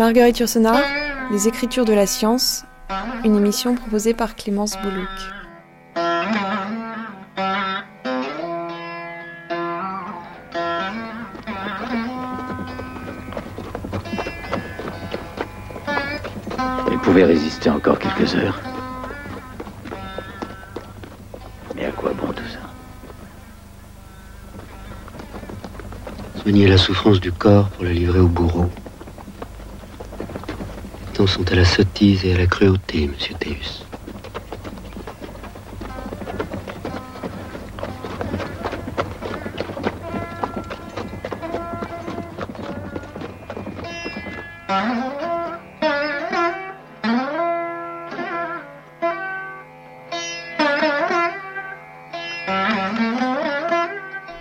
Marguerite Yourcenar, Les Écritures de la science, une émission proposée par Clémence Boulouk. Elle pouvait résister encore quelques heures. Mais à quoi bon tout ça? Soigner la souffrance du corps pour la livrer au bourreau. Sont à la sottise et à la cruauté, monsieur Théus.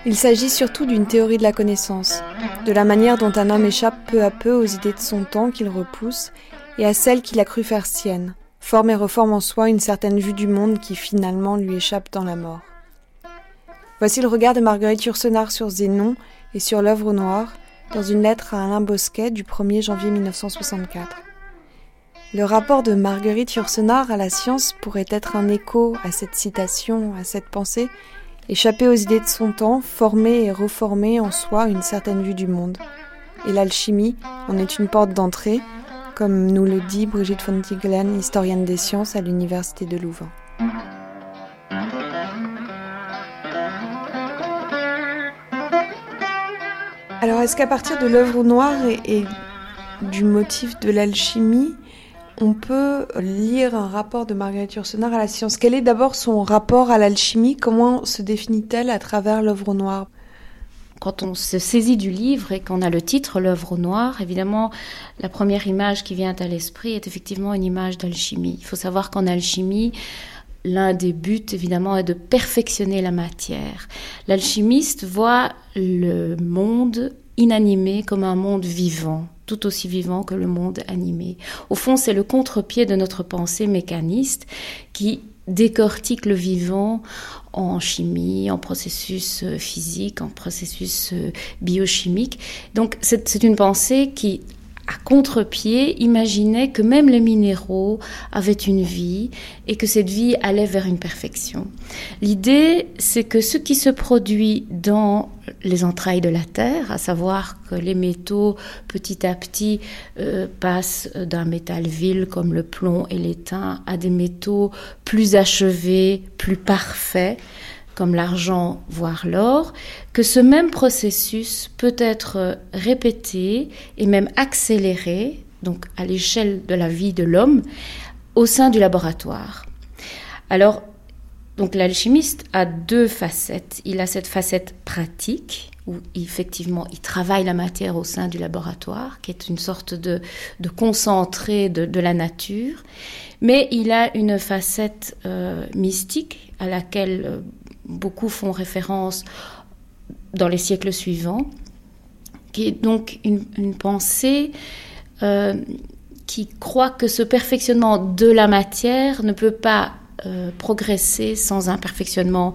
Il s'agit surtout d'une théorie de la connaissance, de la manière dont un homme échappe peu à peu aux idées de son temps qu'il repousse et à celles qu'il a cru faire siennes, forme et reforme en soi une certaine vue du monde qui finalement lui échappe dans la mort. Voici le regard de Marguerite Yourcenar sur Zénon et sur l'œuvre noire dans une lettre à Alain Bosquet du 1er janvier 1964. Le rapport de Marguerite Yourcenar à la science pourrait être un écho à cette citation, à cette pensée, échapper aux idées de son temps, former et reformer en soi une certaine vue du monde. Et l'alchimie en est une porte d'entrée, comme nous le dit Brigitte von Tiglen, historienne des sciences à l'Université de Louvain. Alors, est-ce qu'à partir de l'œuvre noire et, et, du motif de l'alchimie, on peut lire un rapport de Marguerite Yourcenar à la science? Quel est d'abord son rapport à l'alchimie? Comment se définit-elle à travers l'œuvre noire? Quand on se saisit du livre et qu'on a le titre L'œuvre noire, évidemment, la première image qui vient à l'esprit est effectivement une image d'alchimie. Il faut savoir qu'en alchimie, l'un des buts, évidemment, est de perfectionner la matière. L'alchimiste voit le monde inanimé comme un monde vivant, tout aussi vivant que le monde animé. Au fond, c'est le contre-pied de notre pensée mécaniste qui décortique le vivant en chimie, en processus physique, en processus biochimique. Donc c'est une pensée qui à contre-pied, imaginait que même les minéraux avaient une vie et que cette vie allait vers une perfection. L'idée, c'est que ce qui se produit dans les entrailles de la Terre, à savoir que les métaux petit à petit euh, passent d'un métal vil comme le plomb et l'étain à des métaux plus achevés, plus parfaits, comme l'argent, voire l'or, que ce même processus peut être répété et même accéléré, donc à l'échelle de la vie de l'homme, au sein du laboratoire. Alors, donc l'alchimiste a deux facettes. Il a cette facette pratique, où effectivement il travaille la matière au sein du laboratoire, qui est une sorte de, de concentré de, la nature, mais il a une facette euh, mystique à laquelle euh, beaucoup font référence dans les siècles suivants, qui est donc une, pensée euh, qui croit que ce perfectionnement de la matière ne peut pas euh, progresser sans un perfectionnement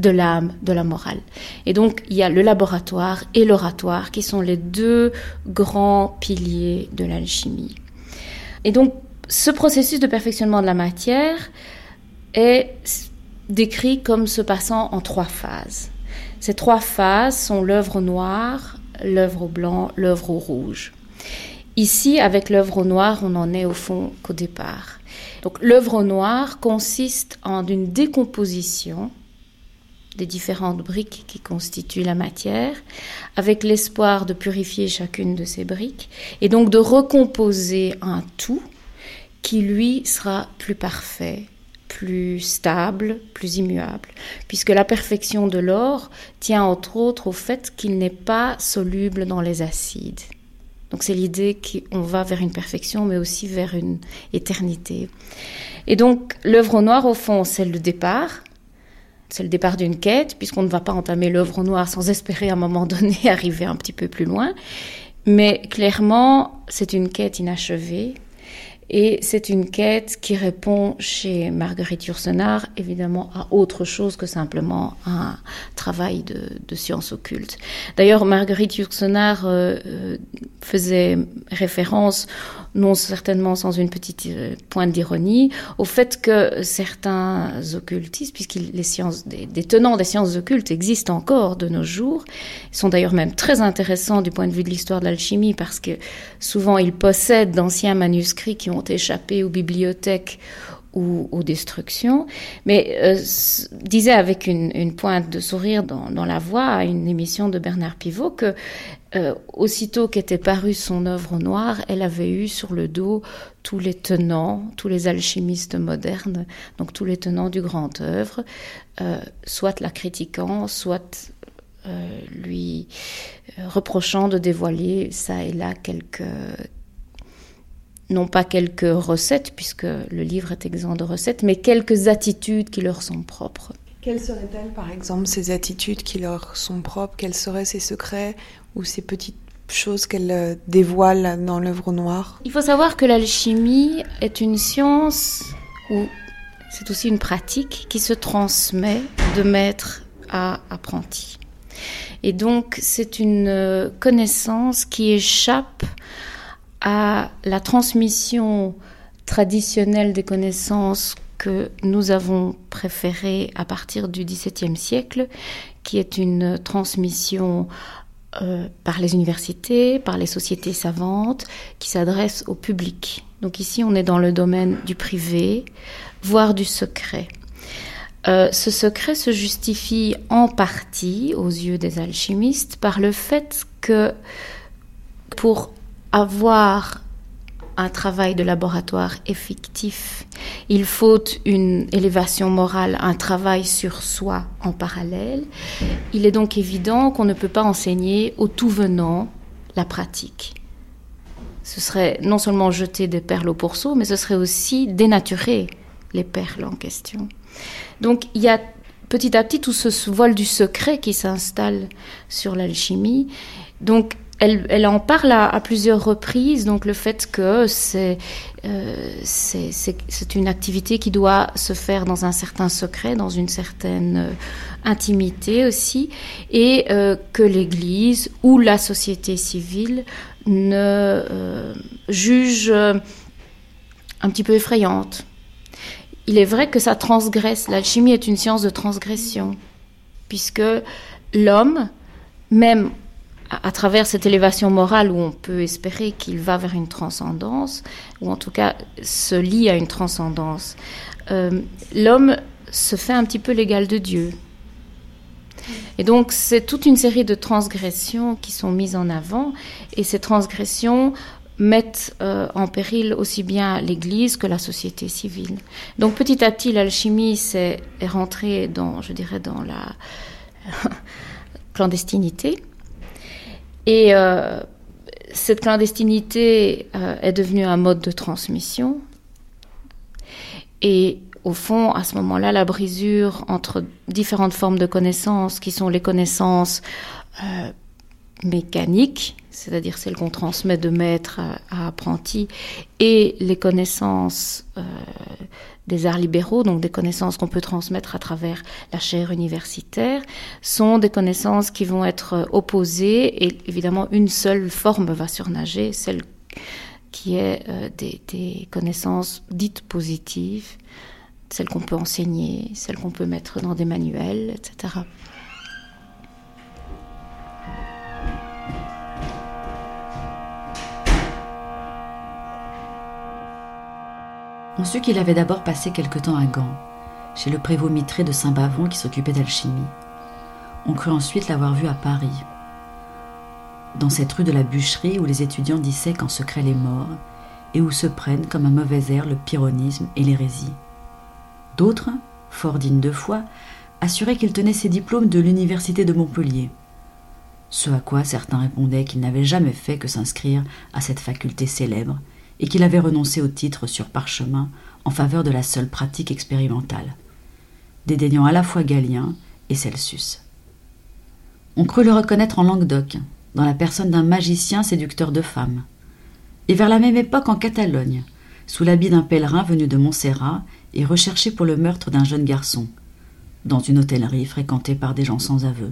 de l'âme, de la morale. Et donc, il y a le laboratoire et l'oratoire qui sont les deux grands piliers de l'alchimie. Et donc, ce processus de perfectionnement de la matière est décrit comme se passant en trois phases. Ces trois phases sont l'œuvre noire, l'œuvre au blanc, l'œuvre rouge. Ici, avec l'œuvre au noir, on en est au fond qu'au départ. Donc l'œuvre au noir consiste en une décomposition des différentes briques qui constituent la matière, avec l'espoir de purifier chacune de ces briques, et donc de recomposer un tout qui, lui, sera plus parfait, plus stable, plus immuable, puisque la perfection de l'or tient entre autres au fait qu'il n'est pas soluble dans les acides. Donc c'est l'idée qu'on va vers une perfection, mais aussi vers une éternité. Et donc l'œuvre noire, au fond, c'est le départ. C'est le départ d'une quête, puisqu'on ne va pas entamer l'œuvre noire sans espérer à un moment donné arriver un petit peu plus loin. Mais clairement, c'est une quête inachevée. Et c'est une quête qui répond chez Marguerite Yourcenar évidemment à autre chose que simplement un travail de, sciences occultes. D'ailleurs, Marguerite Yourcenar euh, euh, faisait référence non certainement sans une petite euh, pointe d'ironie, au fait que certains occultistes, puisque les sciences, des, tenants des sciences occultes existent encore de nos jours, sont d'ailleurs même très intéressants du point de vue de l'histoire de l'alchimie, parce que souvent ils possèdent d'anciens manuscrits qui ont échappé aux bibliothèques ou aux destructions, mais euh, disait avec une, pointe de sourire dans, la voix à une émission de Bernard Pivot que euh, aussitôt qu'était parue son œuvre au noir, elle avait eu sur le dos tous les tenants, tous les alchimistes modernes, donc tous les tenants du grand œuvre, euh, soit la critiquant, soit lui reprochant de dévoiler ça et là quelques non pas quelques recettes, puisque le livre est exempt de recettes, mais quelques attitudes qui leur sont propres. Quelles seraient-elles, par exemple, ces attitudes qui leur sont propres? Quels seraient ces secrets ou ces petites choses qu'elle euh, dévoile dans l'œuvre noire? Il faut savoir que l'alchimie est une science ou c'est aussi une pratique qui se transmet de maître à apprenti. Et donc c'est une euh, connaissance qui échappe à la transmission traditionnelle des connaissances que nous avons préférée à partir du XVIIe siècle, qui est une transmission euh, par les universités, par les sociétés savantes, qui s'adressent au public. Donc ici, on est dans le domaine du privé, voire du secret. Euh, ce secret se justifie en partie, aux yeux des alchimistes, par le fait que pour avoir un travail de laboratoire effectif. Il faut une élévation morale, un travail sur soi en parallèle. Il est donc évident qu'on ne peut pas enseigner au tout venant la pratique. Ce serait non seulement jeter des perles au pourceau, mais ce serait aussi dénaturer les perles en question. Donc il y a petit à petit tout ce voile du secret qui s'installe sur l'alchimie. Donc elle, en parle à, plusieurs reprises, donc le fait que c'est euh, une activité qui doit se faire dans un certain secret, dans une certaine euh, intimité aussi, et euh, que l'Église ou la société civile ne juge un petit peu effrayante. Il est vrai que ça transgresse, l'alchimie est une science de transgression, puisque l'homme, même à, travers cette élévation morale où on peut espérer qu'il va vers une transcendance, ou en tout cas se lie à une transcendance, euh, l'homme se fait un petit peu l'égal de Dieu. Et donc c'est toute une série de transgressions qui sont mises en avant, et ces transgressions mettent euh, en péril aussi bien l'Église que la société civile. Donc petit à petit, l'alchimie est rentrée dans, je dirais, dans la clandestinité. Et euh, cette clandestinité euh, est devenue un mode de transmission. Et au fond, à ce moment-là, la brisure entre différentes formes de connaissances, qui sont les connaissances euh, mécaniques, c'est-à-dire celles qu'on transmet de maître à, apprenti, et les connaissances euh, des arts libéraux, donc des connaissances qu'on peut transmettre à travers la chaire universitaire, sont des connaissances qui vont être opposées et évidemment une seule forme va surnager, celle qui est euh, des connaissances dites positives, celles qu'on peut enseigner, celles qu'on peut mettre dans des manuels, etc. On sut qu'il avait d'abord passé quelque temps à Gand, chez le prévôt mitré de Saint-Bavon qui s'occupait d'alchimie. On crut ensuite l'avoir vu à Paris, dans cette rue de la bûcherie où les étudiants dissèquent en secret les morts et où se prennent comme un mauvais air le pyrrhonisme et l'hérésie. D'autres, fort dignes de foi, assuraient qu'il tenait ses diplômes de l'université de Montpellier. Ce à quoi certains répondaient qu'il n'avait jamais fait que s'inscrire à cette faculté célèbre et qu'il avait renoncé au titre sur parchemin en faveur de la seule pratique expérimentale, dédaignant à la fois Galien et Celsus. On crut le reconnaître en Languedoc, dans la personne d'un magicien séducteur de femmes. Et vers la même époque en Catalogne, sous l'habit d'un pèlerin venu de Montserrat et recherché pour le meurtre d'un jeune garçon, dans une hôtellerie fréquentée par des gens sans aveu,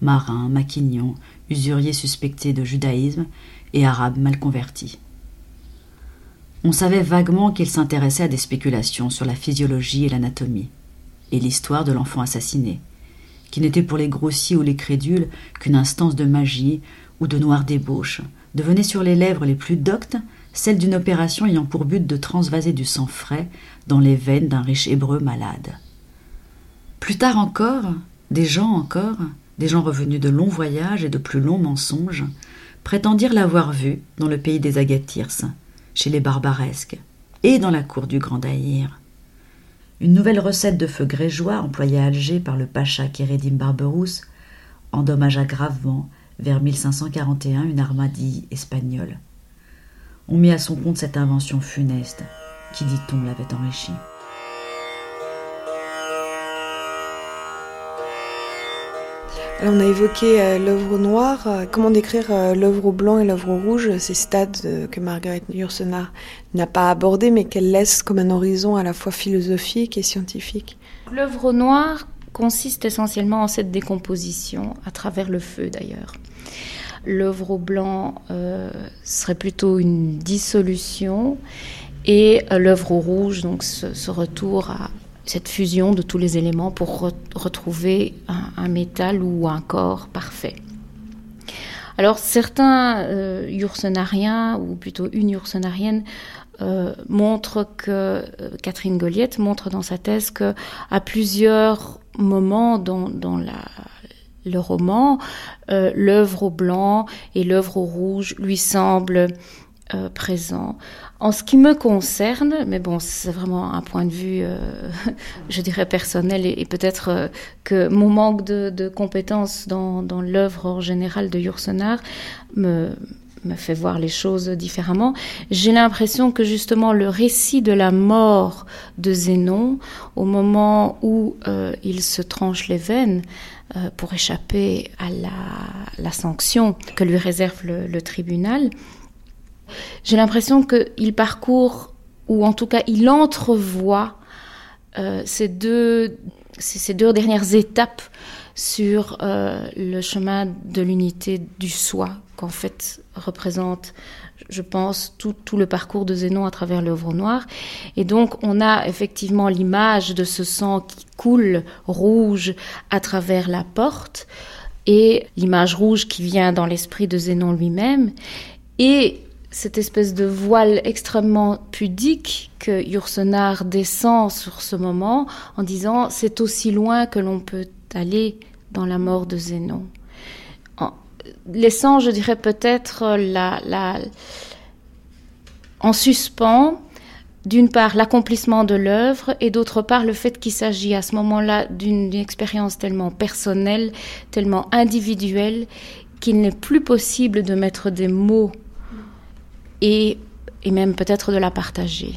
marins, maquignons, usuriers suspectés de judaïsme et arabes mal convertis. On savait vaguement qu'il s'intéressait à des spéculations sur la physiologie et l'anatomie, et l'histoire de l'enfant assassiné, qui n'était pour les grossiers ou les crédules qu'une instance de magie ou de noire débauche, devenait sur les lèvres les plus doctes celle d'une opération ayant pour but de transvaser du sang frais dans les veines d'un riche hébreu malade. Plus tard encore, des gens encore, des gens revenus de longs voyages et de plus longs mensonges, prétendirent l'avoir vu dans le pays des Agathirs, chez les Barbaresques, et dans la cour du Grand Daïr. Une nouvelle recette de feu grégeois employée à Alger par le pacha Kéredim Barberousse endommagea gravement, vers 1541, une armadille espagnole. On mit à son compte cette invention funeste, qui, dit-on, l'avait enrichi. On a évoqué euh, l'œuvre noire. Euh, comment décrire euh, l'œuvre au blanc et l'œuvre au rouge, ces stades que Margaret Yourcenar n'a pas abordés, mais qu'elle laisse comme un horizon à la fois philosophique et scientifique? L'œuvre noire consiste essentiellement en cette décomposition, à travers le feu d'ailleurs. L'œuvre au blanc serait plutôt une dissolution et l'œuvre au rouge, donc ce retour à, cette fusion de tous les éléments pour retrouver un, métal ou un corps parfait. Alors certains euh, ou plutôt une Yursenarienne, euh, montrent que euh, Catherine Goliette montre dans sa thèse que à plusieurs moments dans, le roman, euh, l'œuvre au blanc et l'œuvre au rouge lui semblent euh, présent. En ce qui me concerne, mais bon, c'est vraiment un point de vue, euh, je dirais, personnel, et, peut-être euh, que mon manque de, compétences dans, l'œuvre en général de Yourcenar me, me fait voir les choses différemment. J'ai l'impression que justement le récit de la mort de Zénon, au moment où il se tranche les veines, pour échapper à la, sanction que lui réserve le tribunal, j'ai l'impression qu'il parcourt, ou en tout cas il entrevoit euh, ces, deux, ces deux dernières étapes sur euh, le chemin de l'unité du soi, qu'en fait représente, je pense, tout, tout, le parcours de Zénon à travers l'œuvre noire. Et donc, on a effectivement l'image de ce sang qui coule rouge à travers la porte, et l'image rouge qui vient dans l'esprit de Zénon lui-même. Et cette espèce de voile extrêmement pudique que Yourcenar descend sur ce moment en disant c'est aussi loin que l'on peut aller dans la mort de Zénon. En laissant, je dirais peut-être, la, la, en suspens, d'une part l'accomplissement de l'œuvre et d'autre part le fait qu'il s'agit à ce moment-là d'une expérience tellement personnelle, tellement individuelle, qu'il n'est plus possible de mettre des mots et, même peut-être de la partager.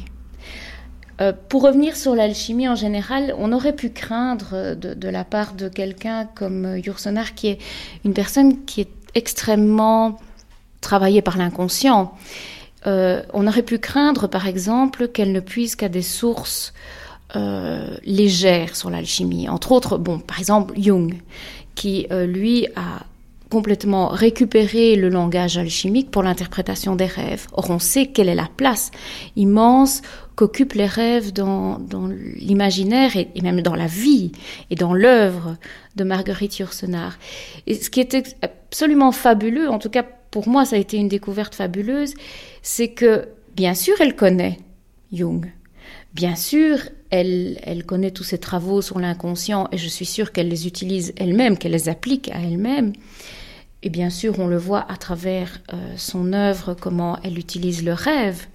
Euh, pour revenir sur l'alchimie en général, on aurait pu craindre de, la part de quelqu'un comme Yourcenar, qui est une personne qui est extrêmement travaillée par l'inconscient. Euh, on aurait pu craindre, par exemple, qu'elle ne puisse qu'à des sources euh, légères sur l'alchimie. Entre autres, bon, par exemple, Jung, qui, lui, a complètement récupérer le langage alchimique pour l'interprétation des rêves. Or, on sait quelle est la place immense qu'occupent les rêves dans, l'imaginaire et, même dans la vie et dans l'œuvre de Marguerite Yourcenar. Et ce qui était absolument fabuleux, en tout cas pour moi ça a été une découverte fabuleuse, c'est que bien sûr elle connaît Jung, Bien sûr, elle, elle, connaît tous ses travaux sur l'inconscient et je suis sûre qu'elle les utilise elle-même, qu'elle les applique à elle-même. Et bien sûr, on le voit à travers euh, son œuvre, comment elle utilise le rêve.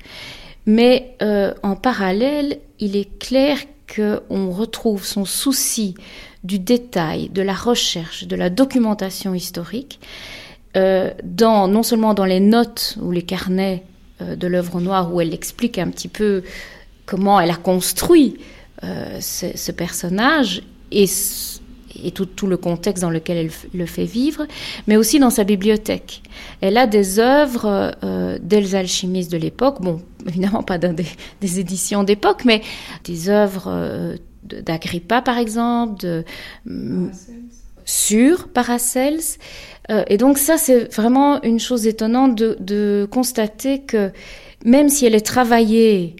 Mais euh, en parallèle, il est clair qu'on retrouve son souci du détail, de la recherche, de la documentation historique, euh, dans, non seulement dans les notes ou les carnets de l'œuvre noire, où elle explique un petit peu comment elle a construit ce, ce, personnage, et et tout, le contexte dans lequel elle le fait vivre, mais aussi dans sa bibliothèque. Elle a des œuvres euh, alchimistes de l'époque, bon, évidemment pas dans des, éditions d'époque, mais des œuvres euh, d'Agrippa, par exemple, de, sur Paracels. Euh, et donc ça, c'est vraiment une chose étonnante de, de, constater que même si elle est travaillée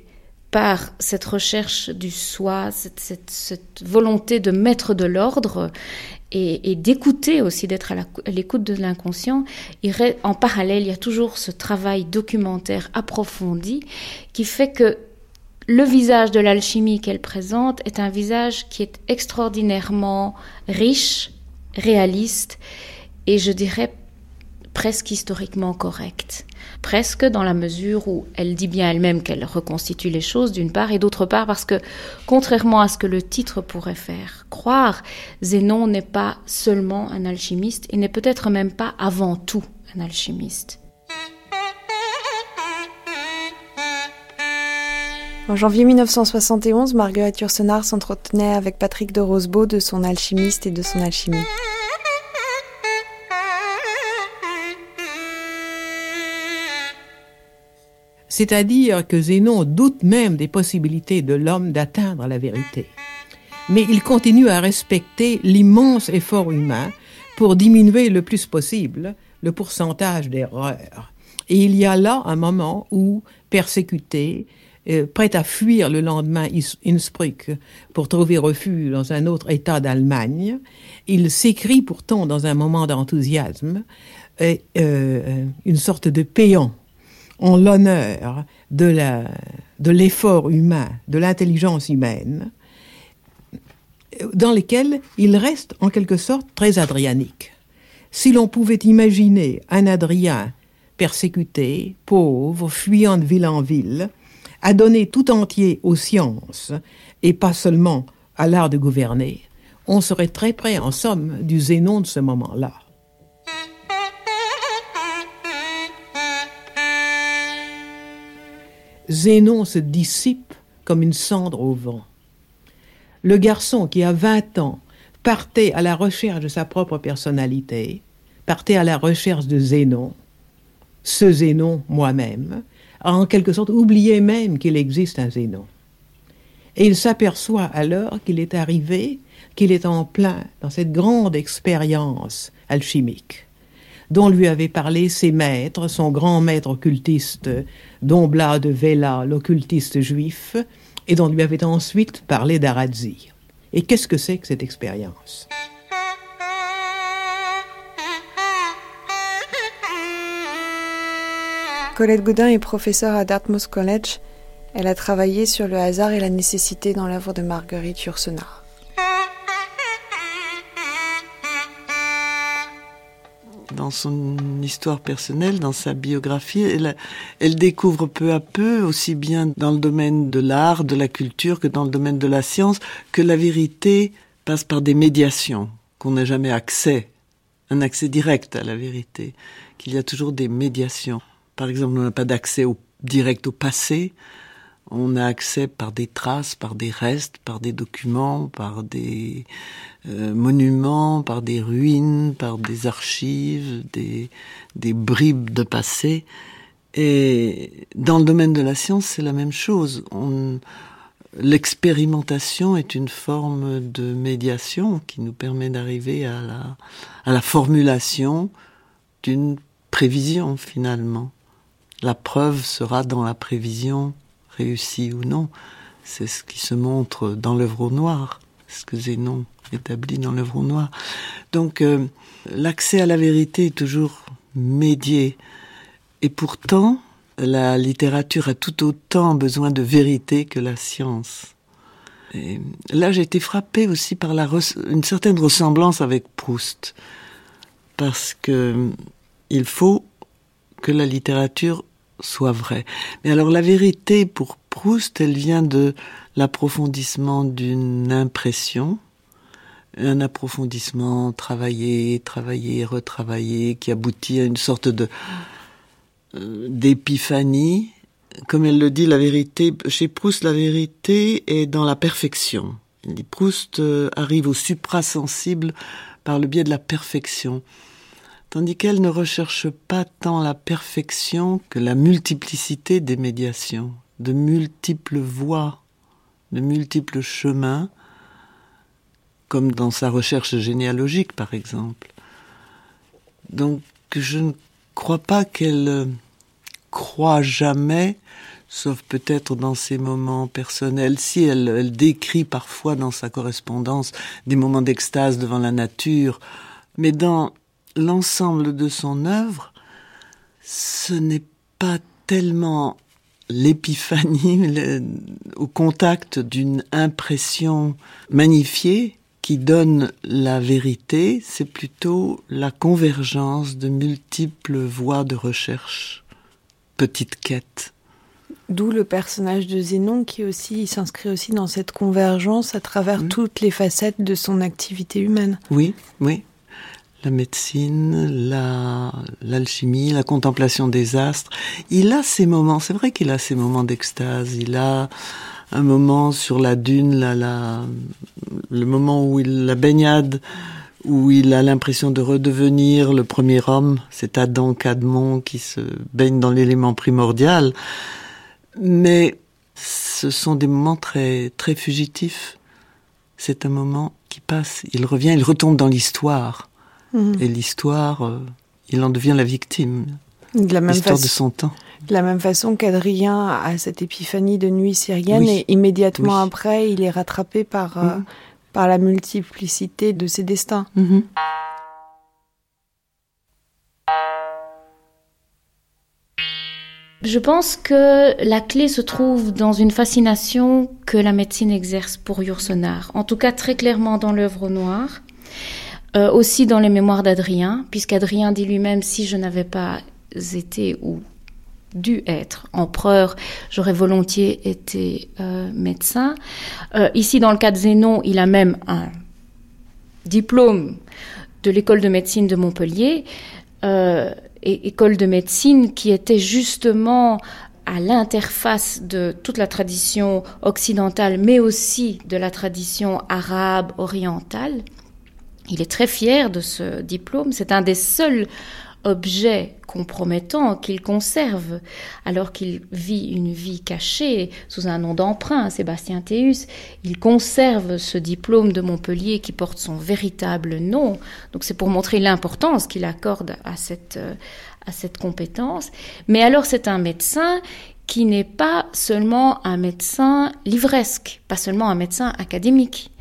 par cette recherche du soi, cette, volonté de mettre de l'ordre et d'écouter aussi, d'être à l'écoute de l'inconscient, en parallèle, il y a toujours ce travail documentaire approfondi qui fait que le visage de l'alchimie qu'elle présente est un visage qui est extraordinairement riche, réaliste et je dirais presque historiquement correct. Presque dans la mesure où elle dit bien elle-même qu'elle reconstitue les choses d'une part et d'autre part parce que contrairement à ce que le titre pourrait faire croire, Zénon n'est pas seulement un alchimiste et n'est peut-être même pas avant tout un alchimiste. En janvier 1971, Marguerite Yourcenar s'entretenait avec Patrick de Rosebeau de son alchimiste et de son alchimie. C'est-à-dire que Zénon doute même des possibilités de l'homme d'atteindre la vérité. Mais il continue à respecter l'immense effort humain pour diminuer le plus possible le pourcentage d'erreurs. Et il y a là un moment où, persécuté, euh, prêt à fuir le lendemain Innsbruck pour trouver refuge dans un autre État d'Allemagne, il s'écrit pourtant dans un moment d'enthousiasme euh, euh, une sorte de péant en l'honneur de l'effort humain, de l'intelligence humaine, dans lesquels il reste en quelque sorte très adrianique. Si l'on pouvait imaginer un Adrien persécuté, pauvre, fuyant de ville en ville, adonné tout entier aux sciences et pas seulement à l'art de gouverner, on serait très près, en somme, du Zénon de ce moment-là. Zénon se dissipe comme une cendre au vent. Le garçon qui a vingt ans partait à la recherche de sa propre personnalité, partait à la recherche de Zénon, ce Zénon moi-même, a en quelque sorte oublié même qu'il existe un Zénon. Et il s'aperçoit alors qu'il est arrivé, qu'il est en plein dans cette grande expérience alchimique dont lui avaient parlé ses maîtres, son grand maître occultiste, Dombla de Vela, l'occultiste juif, et dont lui avait ensuite parlé d'Aradzi. Et qu'est-ce que c'est que cette expérience? Colette Godin est professeure à Dartmouth College. Elle a travaillé sur le hasard et la nécessité dans l'œuvre de Marguerite Yourcenar. Dans son histoire personnelle, dans sa biographie, elle, découvre peu à peu, aussi bien dans le domaine de l'art, de la culture, que dans le domaine de la science, que la vérité passe par des médiations, qu'on n'a jamais accès, un accès direct à la vérité, qu'il y a toujours des médiations. Par exemple, on n'a pas d'accès direct au passé. On a accès par des traces, par des restes, par des documents, par des euh, monuments, par des ruines, par des archives, des, des bribes de passé. Et dans le domaine de la science, c'est la même chose. L'expérimentation est une forme de médiation qui nous permet d'arriver à la, à la formulation d'une prévision finalement la preuve sera dans la prévision, réussie ou non. C'est ce qui se montre dans l'œuvre au noir, ce que Zénon établit dans l'œuvre noir. Donc euh, l'accès à la vérité est toujours médié. Et pourtant, la littérature a tout autant besoin de vérité que la science. Et là, j'ai été frappée aussi par la une certaine ressemblance avec Proust, parce que il faut que la littérature soit vrai. Mais alors la vérité pour Proust, elle vient de l'approfondissement d'une impression, un approfondissement travaillé, travaillé, retravaillé, qui aboutit à une sorte de euh, d'épiphanie. Comme elle le dit, la vérité, chez Proust, la vérité est dans la perfection. Proust euh, arrive au suprasensible par le biais de la perfection, tandis qu'elle ne recherche pas tant la perfection que la multiplicité des médiations, de multiples voies, de multiples chemins, comme dans sa recherche généalogique par exemple. Donc je ne crois pas qu'elle euh, croit jamais sauf peut-être dans ses moments personnels. Si elle, décrit parfois dans sa correspondance des moments d'extase devant la nature, mais dans l'ensemble de son œuvre, ce n'est pas tellement l'épiphanie au contact d'une impression magnifiée qui donne la vérité, c'est plutôt la convergence de multiples voies de recherche, petite quête. D'où le personnage de Zénon qui aussi s'inscrit aussi dans cette convergence à travers mm. toutes les facettes de son activité humaine. Oui, oui. La médecine, la, l'alchimie, la contemplation des astres. Il a ces moments, c'est vrai qu'il a ces moments d'extase. Il a un moment sur la dune, la, la, le moment où il, la baignade, où il a l'impression de redevenir le premier homme. C'est Adam Cadmon qui se baigne dans l'élément primordial. Mais ce sont des moments très, très fugitifs. C'est un moment qui passe. Il revient, il retombe dans l'histoire. Mhm. Et l'histoire, euh, il en devient la victime. L'histoire de son temps. De la même façon qu'Adrien a cette épiphanie de nuit syrienne et immédiatement après, il est rattrapé par, euh, mhm. par la multiplicité de ses destins. Mhm. Je pense que la clé se trouve dans une fascination que la médecine exerce pour Yourcenar, en tout cas très clairement dans l'œuvre noire, euh, aussi dans les mémoires d'Adrien, puisqu'Adrien dit lui-même si je n'avais pas été ou dû être empereur, j'aurais volontiers été euh, médecin. Euh, ici, dans le cas de Zénon, il a même un diplôme de l'école de médecine de Montpellier école de médecine qui était justement à l'interface de toute la tradition occidentale, mais aussi de la tradition arabe orientale. Il est très fier de ce diplôme. C'est un des seuls objet compromettant qu'il conserve alors qu'il vit une vie cachée sous un nom d'emprunt, Sébastien Théus. Il conserve ce diplôme de Montpellier qui porte son véritable nom. Donc c'est pour montrer l'importance qu'il accorde à cette, à cette compétence. Mais alors c'est un médecin qui n'est pas seulement un médecin livresque, pas seulement un médecin académique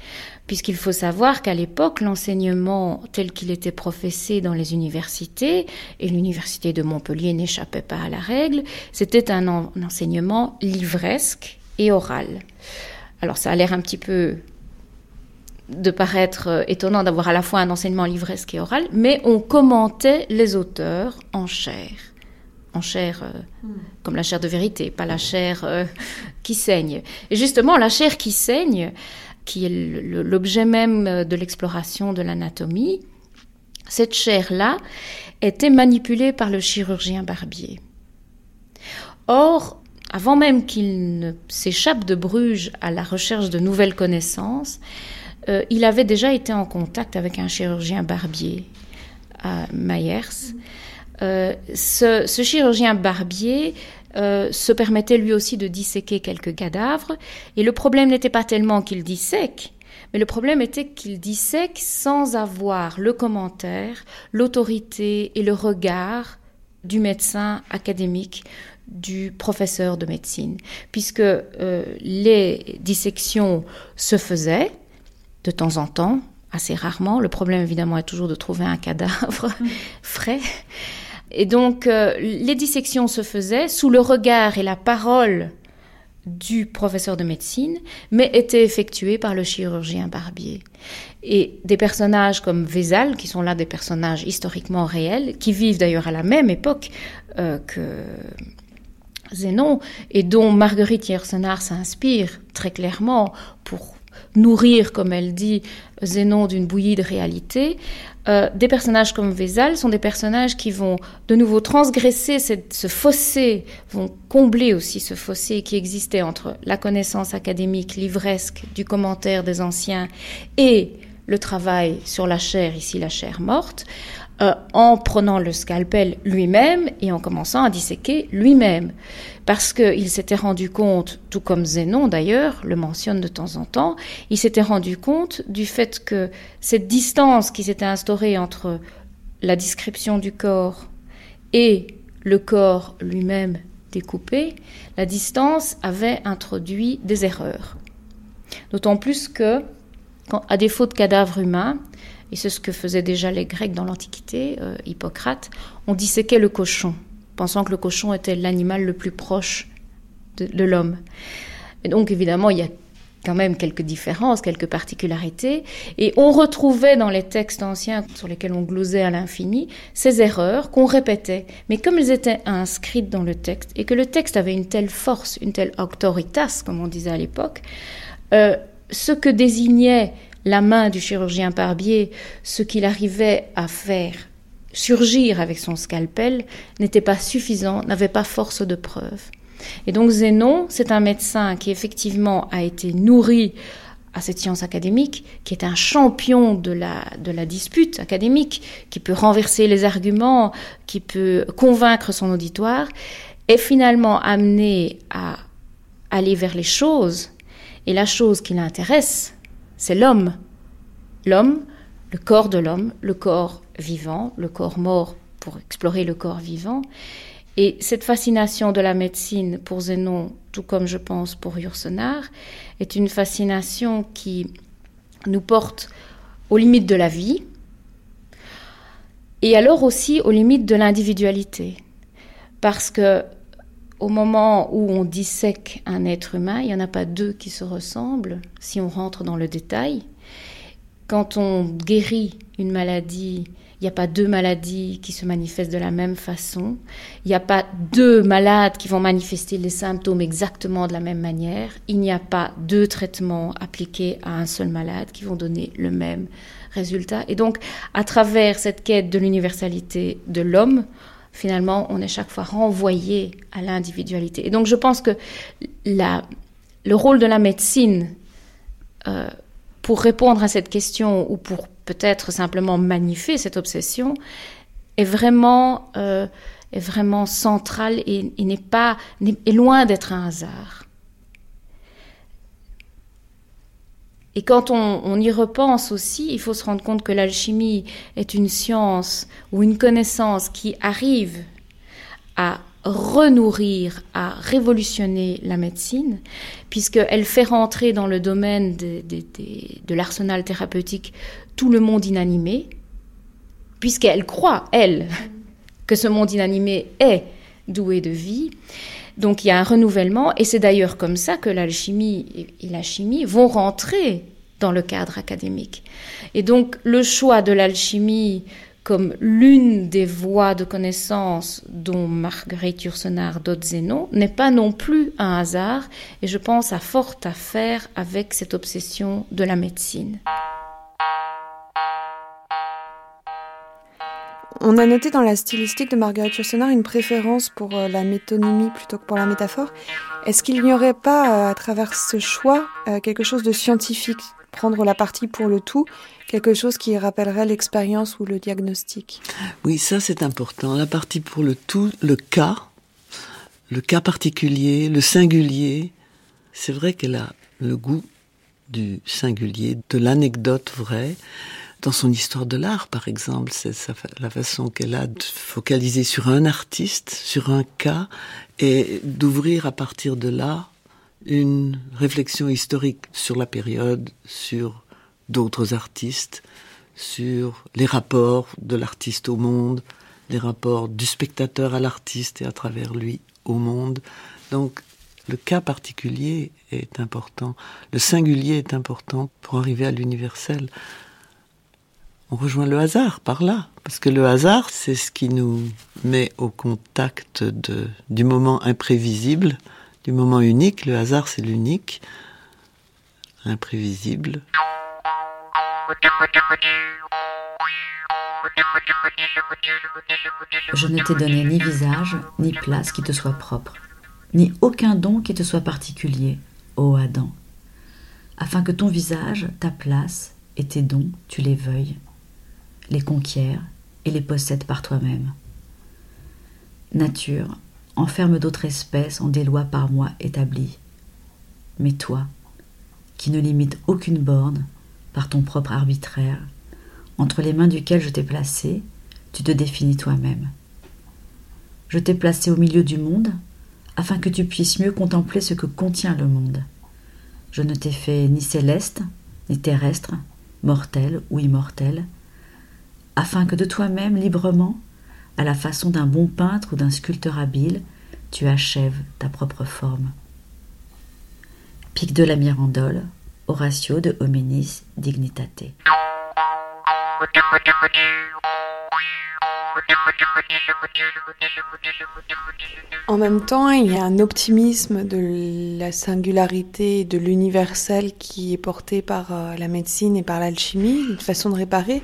puisqu'il faut savoir qu'à l'époque, l'enseignement tel qu'il était professé dans les universités, et l'université de Montpellier n'échappait pas à la règle, c'était un, enseignement livresque et oral. Alors ça a l'air un petit peu de paraître euh, étonnant d'avoir à la fois un enseignement livresque et oral, mais on commentait les auteurs en chair en chair euh, hmm. comme la chair de vérité, pas la chair euh, qui saigne. Et justement, la chair qui saigne, qui est l'objet même de l'exploration de l'anatomie, cette chair-là était manipulée par le chirurgien Barbier. Or, avant même qu'il ne s'échappe de Bruges à la recherche de nouvelles connaissances, euh, il avait déjà été en contact avec un chirurgien Barbier à Mayers. Euh, ce, chirurgien Barbier euh, se permettait lui aussi de disséquer quelques cadavres. Et le problème n'était pas tellement qu'il dissèque, mais le problème était qu'il dissèque sans avoir le commentaire, l'autorité et le regard du médecin académique, du professeur de médecine, puisque euh, les dissections se faisaient de temps en temps, assez rarement. Le problème évidemment est toujours de trouver un cadavre frais. Et donc, euh, les dissections se faisaient sous le regard et la parole du professeur de médecine, mais étaient effectuées par le chirurgien Barbier. Et des personnages comme Vézal, qui sont là des personnages historiquement réels, qui vivent d'ailleurs à la même époque euh, que Zénon, et dont Marguerite Yersenard s'inspire très clairement pour nourrir, comme elle dit, Zénon d'une bouillie de réalité. Euh, des personnages comme Vézal sont des personnages qui vont de nouveau transgresser ce fossé, vont combler aussi ce fossé qui existait entre la connaissance académique livresque du commentaire des anciens et le travail sur la chair, ici la chair morte, euh, en prenant le scalpel lui-même et en commençant à disséquer lui-même. Parce qu'il s'était rendu compte, tout comme Zénon d'ailleurs le mentionne de temps en temps, il s'était rendu compte du fait que cette distance qui s'était instaurée entre la description du corps et le corps lui-même découpé, la distance avait introduit des erreurs. D'autant plus que, à défaut de cadavres humains, et c'est ce que faisaient déjà les Grecs dans l'Antiquité, euh, Hippocrate, on disséquait le cochon, pensant que le cochon était l'animal le plus proche de, l'homme. Et donc évidemment, il y a quand même quelques différences, quelques particularités, et on retrouvait dans les textes anciens sur lesquels on glosait à l'infini ces erreurs qu'on répétait. Mais comme elles étaient inscrites dans le texte, et que le texte avait une telle force, une telle auctoritas, comme on disait à l'époque, euh, ce que désignait la main du chirurgien barbier, ce qu'il arrivait à faire surgir avec son scalpel n'était pas suffisant, n'avait pas force de preuve. Et donc Zénon, c'est un médecin qui effectivement a été nourri à cette science académique, qui est un champion de la, de la dispute académique, qui peut renverser les arguments, qui peut convaincre son auditoire, est finalement amené à aller vers les choses. Et la chose qui l'intéresse, c'est l'homme. L'homme, le corps de l'homme, le corps vivant, le corps mort pour explorer le corps vivant. Et cette fascination de la médecine pour Zénon, tout comme je pense pour Yourcenar, est une fascination qui nous porte aux limites de la vie et alors aussi aux limites de l'individualité. Parce que au moment où on dissèque un être humain, il n'y en a pas deux qui se ressemblent, si on rentre dans le détail. Quand on guérit une maladie, il n'y a pas deux maladies qui se manifestent de la même façon. Il n'y a pas deux malades qui vont manifester les symptômes exactement de la même manière. Il n'y a pas deux traitements appliqués à un seul malade qui vont donner le même résultat. Et donc, à travers cette quête de l'universalité de l'homme, finalement, on est chaque fois renvoyé à l'individualité. Et donc, je pense que le rôle de la médecine euh, pour répondre à cette question ou pour peut-être simplement magnifier cette obsession est vraiment, euh, est vraiment central et, et n'est pas, est loin d'être un hasard. Et quand on, y repense aussi, il faut se rendre compte que l'alchimie est une science ou une connaissance qui arrive à renourrir, à révolutionner la médecine, puisqu'elle fait rentrer dans le domaine de, l'arsenal thérapeutique tout le monde inanimé, puisqu'elle croit, elle, que ce monde inanimé est doué de vie. Donc il y a un renouvellement, et c'est d'ailleurs comme ça que l'alchimie et la chimie vont rentrer dans le cadre académique. Et donc le choix de l'alchimie comme l'une des voies de connaissance dont Marguerite Yourcenar dote Zénon n'est pas non plus un hasard, et je pense à fort à faire avec cette obsession de la médecine. On a noté dans la stylistique de Margaret Yourcenar une préférence pour euh, la métonymie plutôt que pour la métaphore. Est-ce qu'il n'y aurait pas, euh, à travers ce choix, euh, quelque chose de scientifique? Prendre la partie pour le tout, quelque chose qui rappellerait l'expérience ou le diagnostic? Oui, ça c'est important. La partie pour le tout, le cas, le cas particulier, le singulier. C'est vrai qu'elle a le goût du singulier, de l'anecdote vraie dans son histoire de l'art, par exemple, c'est la façon qu'elle a de focaliser sur un artiste, sur un cas, et d'ouvrir à partir de là une réflexion historique sur la période, sur d'autres artistes, sur les rapports de l'artiste au monde, les rapports du spectateur à l'artiste et à travers lui au monde. Donc, le cas particulier est important, le singulier est important pour arriver à l'universel on rejoint le hasard par là. Parce que le hasard, c'est ce qui nous met au contact de, du moment imprévisible, du moment unique. Le hasard, c'est l'unique. imprévisible. Je ne t'ai donné ni visage, ni place qui te soit propre, ni aucun don qui te soit particulier, ô Adam, afin que ton visage, ta place et tes dons, tu les veuilles, les conquières et les possèdes par toi-même. Nature, enferme d'autres espèces en des lois par moi établies. Mais toi, qui ne limite aucune borne par ton propre arbitraire, entre les mains duquel je t'ai placé, tu te définis toi-même. Je t'ai placé au milieu du monde, afin que tu puisses mieux contempler ce que contient le monde. Je ne t'ai fait ni céleste, ni terrestre, mortel ou immortel, afin que de toi-même, librement, à la façon d'un bon peintre ou d'un sculpteur habile, tu achèves ta propre forme. Pic de la Mirandole, Horatio de Hominis Dignitate. En même temps, il y a un optimisme de la singularité de l'universel qui est porté par euh, la médecine et par l'alchimie, une façon de réparer,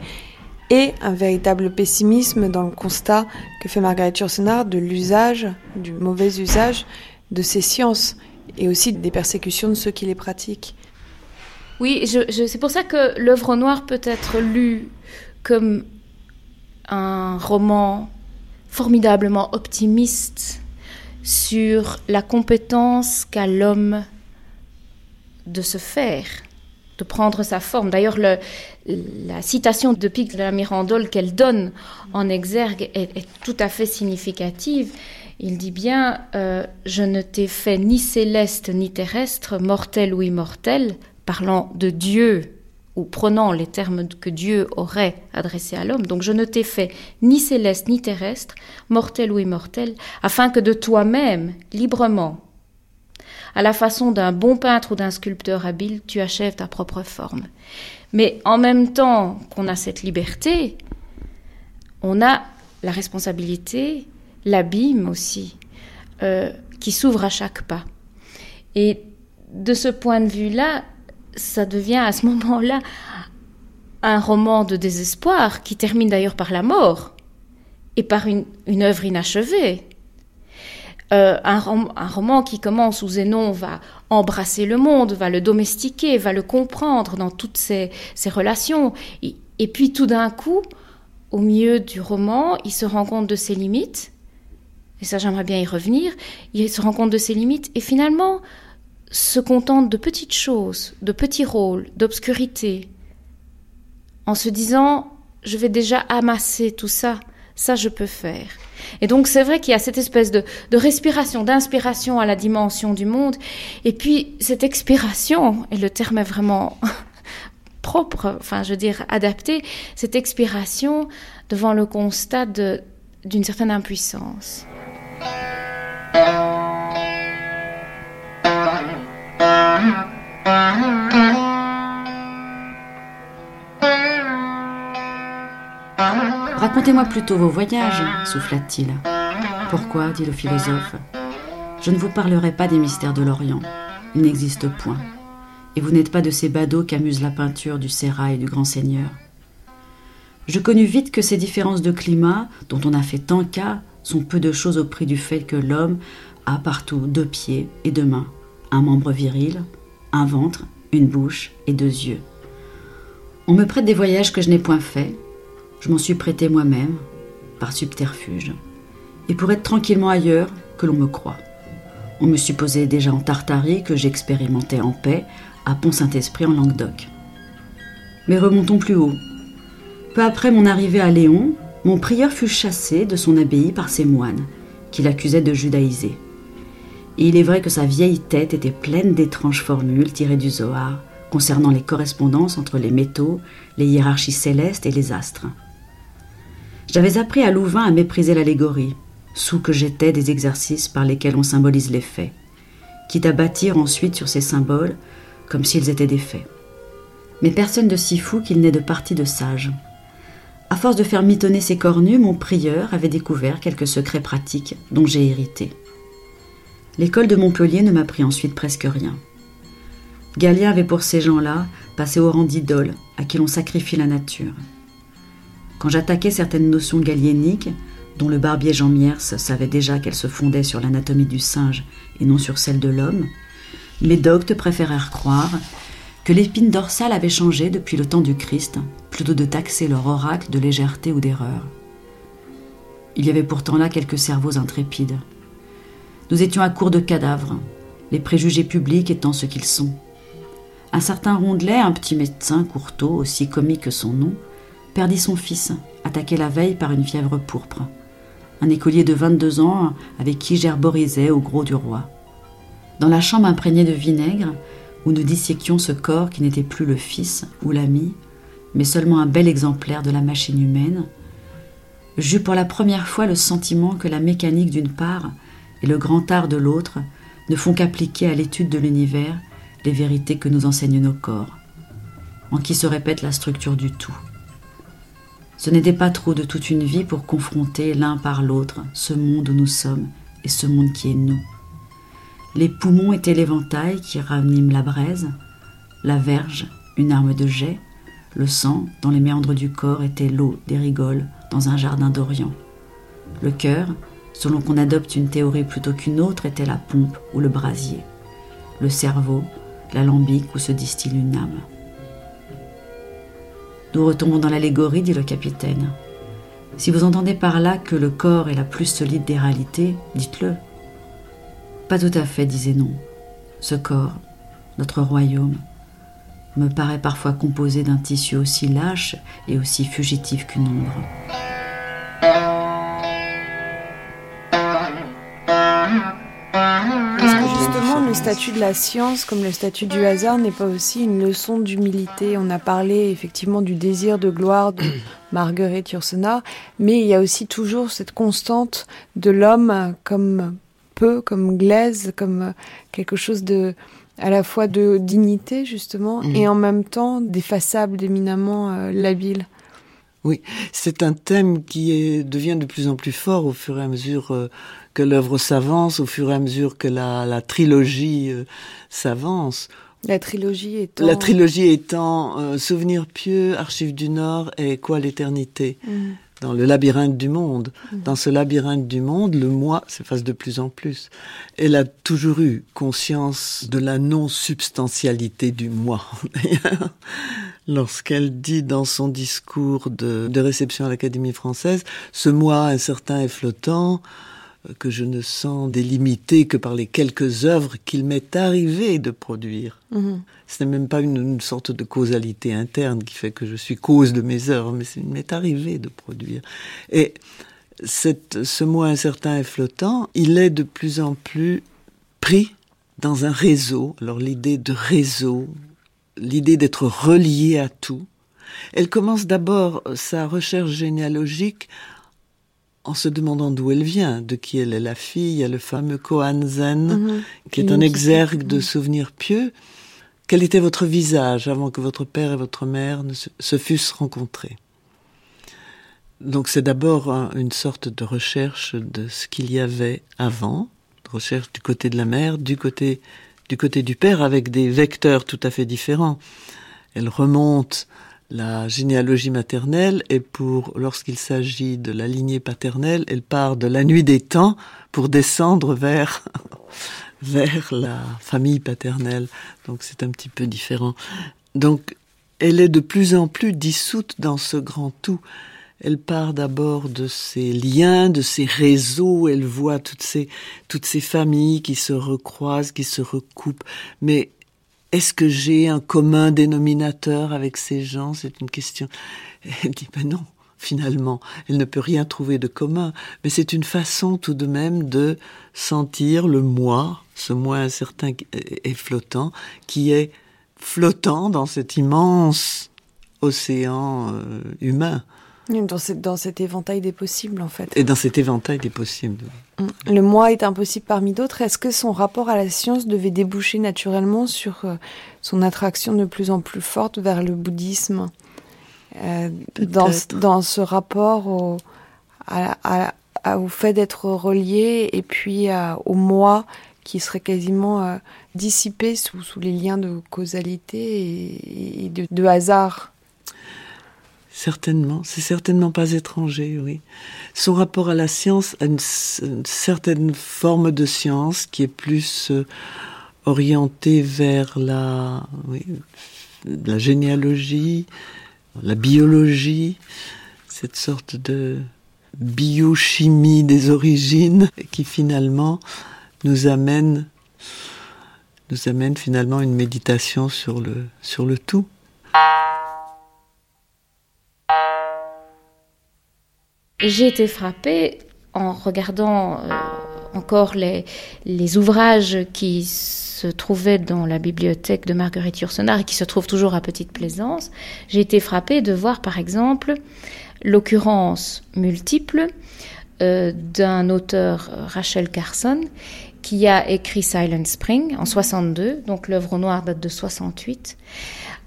et un véritable pessimisme dans le constat que fait Margaret Yourcenar de l'usage, du mauvais usage de ces sciences et aussi des persécutions de ceux qui les pratiquent. Oui, c'est pour ça que l'œuvre noire peut être lue comme un roman formidablement optimiste sur la compétence qu'a l'homme de se faire, de prendre sa forme. D'ailleurs, la citation de Pic de la Mirandole qu'elle donne en exergue est, tout à fait significative. Il dit bien euh, Je ne t'ai fait ni céleste ni terrestre, mortel ou immortel, parlant de Dieu ou prenant les termes que Dieu aurait adressés à l'homme. Donc je ne t'ai fait ni céleste ni terrestre, mortel ou immortel, afin que de toi-même, librement, à la façon d'un bon peintre ou d'un sculpteur habile, tu achèves ta propre forme. Mais en même temps qu'on a cette liberté, on a la responsabilité, l'abîme aussi, euh, qui s'ouvre à chaque pas. Et de ce point de vue-là, ça devient à ce moment-là un roman de désespoir qui termine d'ailleurs par la mort et par une, œuvre inachevée. Euh, un, roman qui commence où Zénon va embrasser le monde, va le domestiquer, va le comprendre dans toutes ses, relations. et, puis tout d'un coup, au milieu du roman, il se rend compte de ses limites. Et ça, j'aimerais bien y revenir. Il se rend compte de ses limites. Et finalement, se contente de petites choses, de petits rôles, d'obscurité, en se disant je vais déjà amasser tout ça, ça je peux faire. Et donc c'est vrai qu'il y a cette espèce de, respiration, d'inspiration à la dimension du monde, et puis cette expiration, et le terme est vraiment propre, enfin je veux dire adapté, cette expiration devant le constat d'une certaine impuissance. Racontez-moi plutôt vos voyages, souffla-t-il. Pourquoi dit le philosophe. Je ne vous parlerai pas des mystères de l'Orient. Ils n'existent point. Et vous n'êtes pas de ces badauds qu'amuse la peinture du sérail et du grand seigneur. Je connus vite que ces différences de climat, dont on a fait tant cas, sont peu de choses au prix du fait que l'homme a partout deux pieds et deux mains, un membre viril, un ventre, une bouche et deux yeux. On me prête des voyages que je n'ai point faits. Je m'en suis prêté moi-même, par subterfuge, et pour être tranquillement ailleurs que l'on me croit. On me supposait déjà en Tartarie que j'expérimentais en paix à Pont-Saint-Esprit en Languedoc. Mais remontons plus haut. Peu après mon arrivée à Léon, mon prieur fut chassé de son abbaye par ses moines, qui l'accusaient de judaïser et il est vrai que sa vieille tête était pleine d'étranges formules tirées du Zohar concernant les correspondances entre les métaux, les hiérarchies célestes et les astres. J'avais appris à Louvain à mépriser l'allégorie, sous que j'étais des exercices par lesquels on symbolise les faits, quitte à bâtir ensuite sur ces symboles comme s'ils étaient des faits. Mais personne de si fou qu'il n'ait de partie de sage. À force de faire mitonner ses cornus, mon prieur avait découvert quelques secrets pratiques dont j'ai hérité. L'école de Montpellier ne m'apprit ensuite presque rien. Galien avait pour ces gens-là passé au rang d'idole à qui l'on sacrifie la nature. Quand j'attaquais certaines notions galiéniques, dont le barbier Jean Miers savait déjà qu'elles se fondaient sur l'anatomie du singe et non sur celle de l'homme, mes doctes préférèrent croire que l'épine dorsale avait changé depuis le temps du Christ, plutôt de taxer leur oracle de légèreté ou d'erreur. Il y avait pourtant là quelques cerveaux intrépides. Nous étions à court de cadavres, les préjugés publics étant ce qu'ils sont. Un certain Rondelet, un petit médecin courteau, aussi comique que son nom, perdit son fils, attaqué la veille par une fièvre pourpre. Un écolier de 22 ans avec qui j'herborisais au gros du roi. Dans la chambre imprégnée de vinaigre, où nous disséquions ce corps qui n'était plus le fils ou l'ami, mais seulement un bel exemplaire de la machine humaine, j'eus pour la première fois le sentiment que la mécanique d'une part et le grand art de l'autre ne font qu'appliquer à l'étude de l'univers les vérités que nous enseignent nos corps, en qui se répète la structure du tout. Ce n'était pas trop de toute une vie pour confronter l'un par l'autre ce monde où nous sommes et ce monde qui est nous. Les poumons étaient l'éventail qui ranime la braise, la verge, une arme de jet, le sang, dans les méandres du corps, était l'eau des rigoles dans un jardin d'Orient. Le cœur, selon qu'on adopte une théorie plutôt qu'une autre, était la pompe ou le brasier. Le cerveau, l'alambic où se distille une âme. Nous retombons dans l'allégorie, dit le capitaine. Si vous entendez par là que le corps est la plus solide des réalités, dites-le. Pas tout à fait, disait non. Ce corps, notre royaume, me paraît parfois composé d'un tissu aussi lâche et aussi fugitif qu'une ombre. Statut de la science, comme le statut du hasard, n'est pas aussi une leçon d'humilité On a parlé effectivement du désir de gloire de Marguerite Yourcenar, mais il y a aussi toujours cette constante de l'homme comme peu, comme glaise, comme quelque chose de à la fois de dignité justement mm. et en même temps défaçable, d'éminemment euh, labile. Oui, c'est un thème qui devient de plus en plus fort au fur et à mesure euh, que l'œuvre s'avance, au fur et à mesure que la, trilogie euh, s'avance. La trilogie étant... La trilogie étant euh, Souvenir pieux, Archives du Nord et Quoi l'éternité mm. Dans le labyrinthe du monde. Mm. Dans ce labyrinthe du monde, le moi s'efface de plus en plus. Elle a toujours eu conscience de la non-substantialité du moi. Lorsqu'elle dit dans son discours de, de réception à l'Académie française, ce moi incertain et flottant, que je ne sens délimité que par les quelques œuvres qu'il m'est arrivé de produire. Mhm. Ce n'est même pas une, sorte de causalité interne qui fait que je suis cause de mes œuvres, mais il m'est arrivé de produire. Et cette, ce mot incertain et flottant, il est de plus en plus pris dans un réseau. Alors l'idée de réseau, l'idée d'être relié à tout, elle commence d'abord sa recherche généalogique en se demandant d'où elle vient, de qui elle est la fille. Il y a le fameux Kohan Zen, mhm. qui est un exergue de souvenirs pieux. Quel était votre visage avant que votre père et votre mère ne se, fussent rencontrés? Donc c'est d'abord une sorte de recherche de ce qu'il y avait avant, recherche du côté de la mère, du côté du côté du père, avec des vecteurs tout à fait différents. Elle remonte la généalogie maternelle et pour lorsqu'il s'agit de la lignée paternelle, elle part de la nuit des temps pour descendre vers vers la famille paternelle. Donc c'est un petit peu différent. Donc elle est de plus en plus dissoute dans ce grand tout. Elle part d'abord de ses liens, de ses réseaux, elle voit toutes ces, toutes ces familles qui se recroisent, qui se recoupent, mais est-ce que j'ai un commun dénominateur avec ces gens? C'est une question. Elle dit, ben non, finalement, elle ne peut rien trouver de commun, mais c'est une façon tout de même de sentir le moi, ce moi incertain et flottant, qui est flottant dans cet immense océan euh, humain. Dans, dans cet éventail des possibles, en fait. Et dans cet éventail des possibles. Mm. Le moi est impossible parmi d'autres. Est-ce que son rapport à la science devait déboucher naturellement sur euh, son attraction de plus en plus forte vers le bouddhisme euh, dans, dans, ce rapport au, à, au fait d'être relié et puis au moi qui serait quasiment euh, dissipé sous, sous, les liens de causalité et, de, hasard? Certainement, c'est certainement pas étranger, oui. Son rapport à la science a une, certaine forme de science qui est plus euh, orientée vers la, la généalogie, la biologie, cette sorte de biochimie des origines qui finalement nous amène nous amène finalement une méditation sur le sur le tout. J'ai été frappée en regardant euh, encore les, les ouvrages qui se trouvaient dans la bibliothèque de Marguerite Yourcenar et qui se trouvent toujours à Petite Plaisance. J'ai été frappée de voir par exemple l'occurrence multiple euh, d'un auteur, Rachel Carson, qui a écrit Silent Spring en 62, donc l'œuvre au noir date de 68.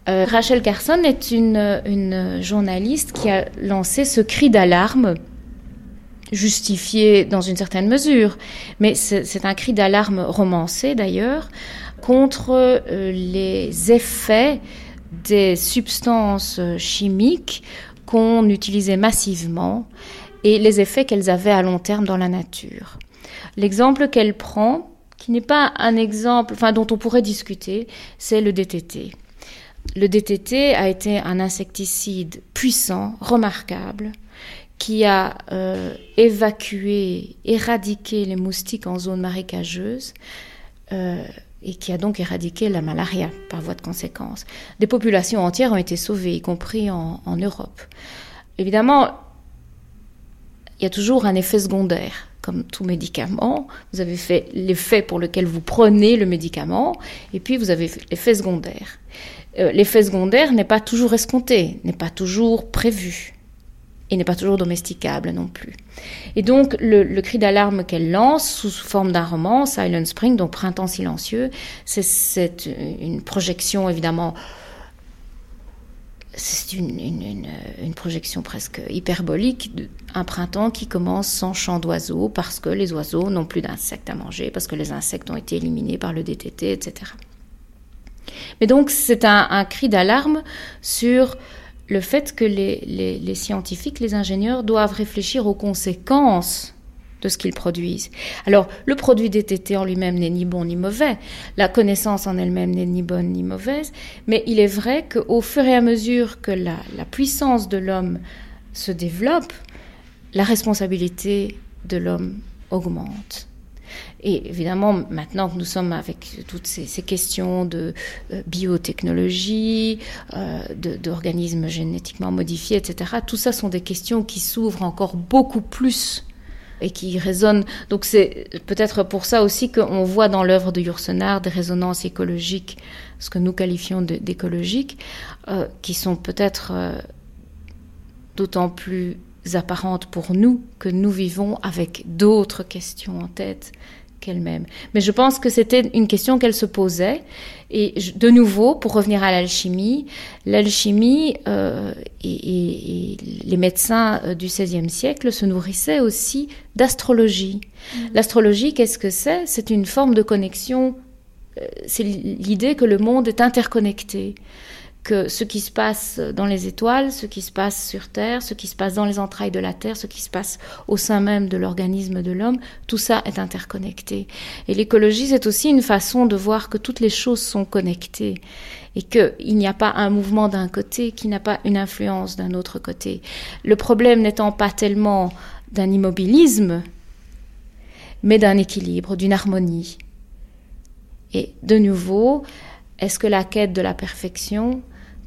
Euh, Rachel Carson est une, une, journaliste qui a lancé ce cri d'alarme, justifié dans une certaine mesure, mais c'est un cri d'alarme romancé d'ailleurs, contre les effets des substances chimiques qu'on utilisait massivement et les effets qu'elles avaient à long terme dans la nature. L'exemple qu'elle prend, qui n'est pas un exemple, enfin dont on pourrait discuter, c'est le DTT. Le DTT a été un insecticide puissant, remarquable, qui a euh, évacué, éradiqué les moustiques en zone marécageuse. Euh, et qui a donc éradiqué la malaria par voie de conséquence. Des populations entières ont été sauvées, y compris en, Europe. Évidemment, il y a toujours un effet secondaire. Comme tout médicament, vous avez fait l'effet pour lequel vous prenez le médicament, et puis vous avez l'effet secondaire. Euh, l'effet secondaire n'est pas toujours escompté, n'est pas toujours prévu et n'est pas toujours domesticable non plus. Et donc le, cri d'alarme qu'elle lance sous forme d'un roman, Silent Spring, donc Printemps silencieux, c'est une projection évidemment c'est une, une, projection presque hyperbolique d'un printemps qui commence sans chant d'oiseaux parce que les oiseaux n'ont plus d'insectes à manger, parce que les insectes ont été éliminés par le DTT, etc. Mais donc c'est un, cri d'alarme sur le fait que les, scientifiques, les ingénieurs doivent réfléchir aux conséquences de ce qu'ils produisent. Alors, le produit DTT en lui-même n'est ni bon ni mauvais, la connaissance en elle-même n'est ni bonne ni mauvaise, mais il est vrai qu'au fur et à mesure que la puissance de l'homme se développe, la responsabilité de l'homme augmente. Et évidemment, maintenant que nous sommes avec toutes ces, questions de euh, biotechnologie, euh, d'organismes génétiquement modifiés, etc., tout ça sont des questions qui s'ouvrent encore beaucoup plus et qui résonnent. Donc c'est peut-être pour ça aussi qu'on voit dans l'œuvre de Yourcenar des résonances écologiques, ce que nous qualifions d'écologiques, euh, qui sont peut-être d'autant plus apparentes pour nous que nous vivons avec d'autres questions en tête qu'elle-même. Mais je pense que c'était une question qu'elle se posait. Et de nouveau, pour revenir à l'alchimie, l'alchimie euh, et, les médecins euh, du XVIe siècle se nourrissaient aussi d'astrologie. Mmh. L'astrologie, qu'est-ce que c'est? C'est une forme de connexion. Euh, c'est l'idée que le monde est interconnecté que ce qui se passe dans les étoiles, ce qui se passe sur Terre, ce qui se passe dans les entrailles de la Terre, ce qui se passe au sein même de l'organisme de l'homme, tout ça est interconnecté. Et l'écologie, c'est aussi une façon de voir que toutes les choses sont connectées et qu'il n'y a pas un mouvement d'un côté qui n'a pas une influence d'un autre côté. Le problème n'étant pas tellement d'un immobilisme, mais d'un équilibre, d'une harmonie. Et de nouveau, est-ce que la quête de la perfection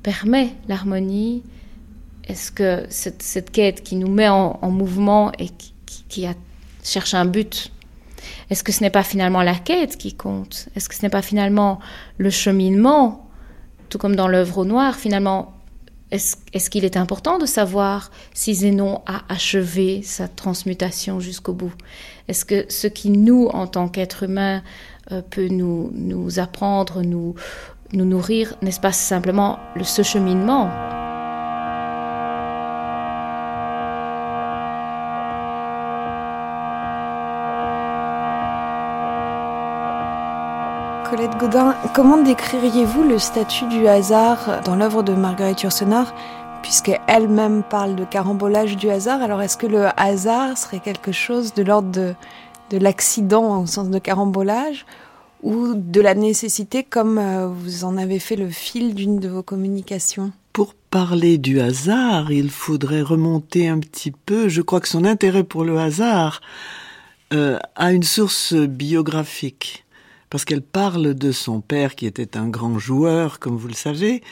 permet l'harmonie Est-ce que cette, quête qui nous met en, mouvement et qui, cherche un but, est-ce que ce n'est pas finalement la quête qui compte? Est-ce que ce n'est pas finalement le cheminement? Tout comme dans l'œuvre au noir, finalement, est-ce qu'il est important de savoir si Zénon a achevé sa transmutation jusqu'au bout? Est-ce que ce qui nous, en tant qu'être humain, euh, peut nous, nous apprendre, nous, nous nourrir, n'est-ce pas simplement le, ce cheminement. Gaudin, comment décririez-vous le statut du hasard dans l'œuvre de Marguerite Yourcenar puisqu'elle-même parle de carambolage du hasard, alors est-ce que le hasard serait quelque chose de l'ordre de, de l'accident au sens de carambolage ou de la nécessité comme euh, vous en avez fait le fil d'une de vos communications Pour parler du hasard, il faudrait remonter un petit peu. Je crois que son intérêt pour le hasard euh, a une source biographique parce qu'elle parle de son père qui était un grand joueur, comme vous le savez,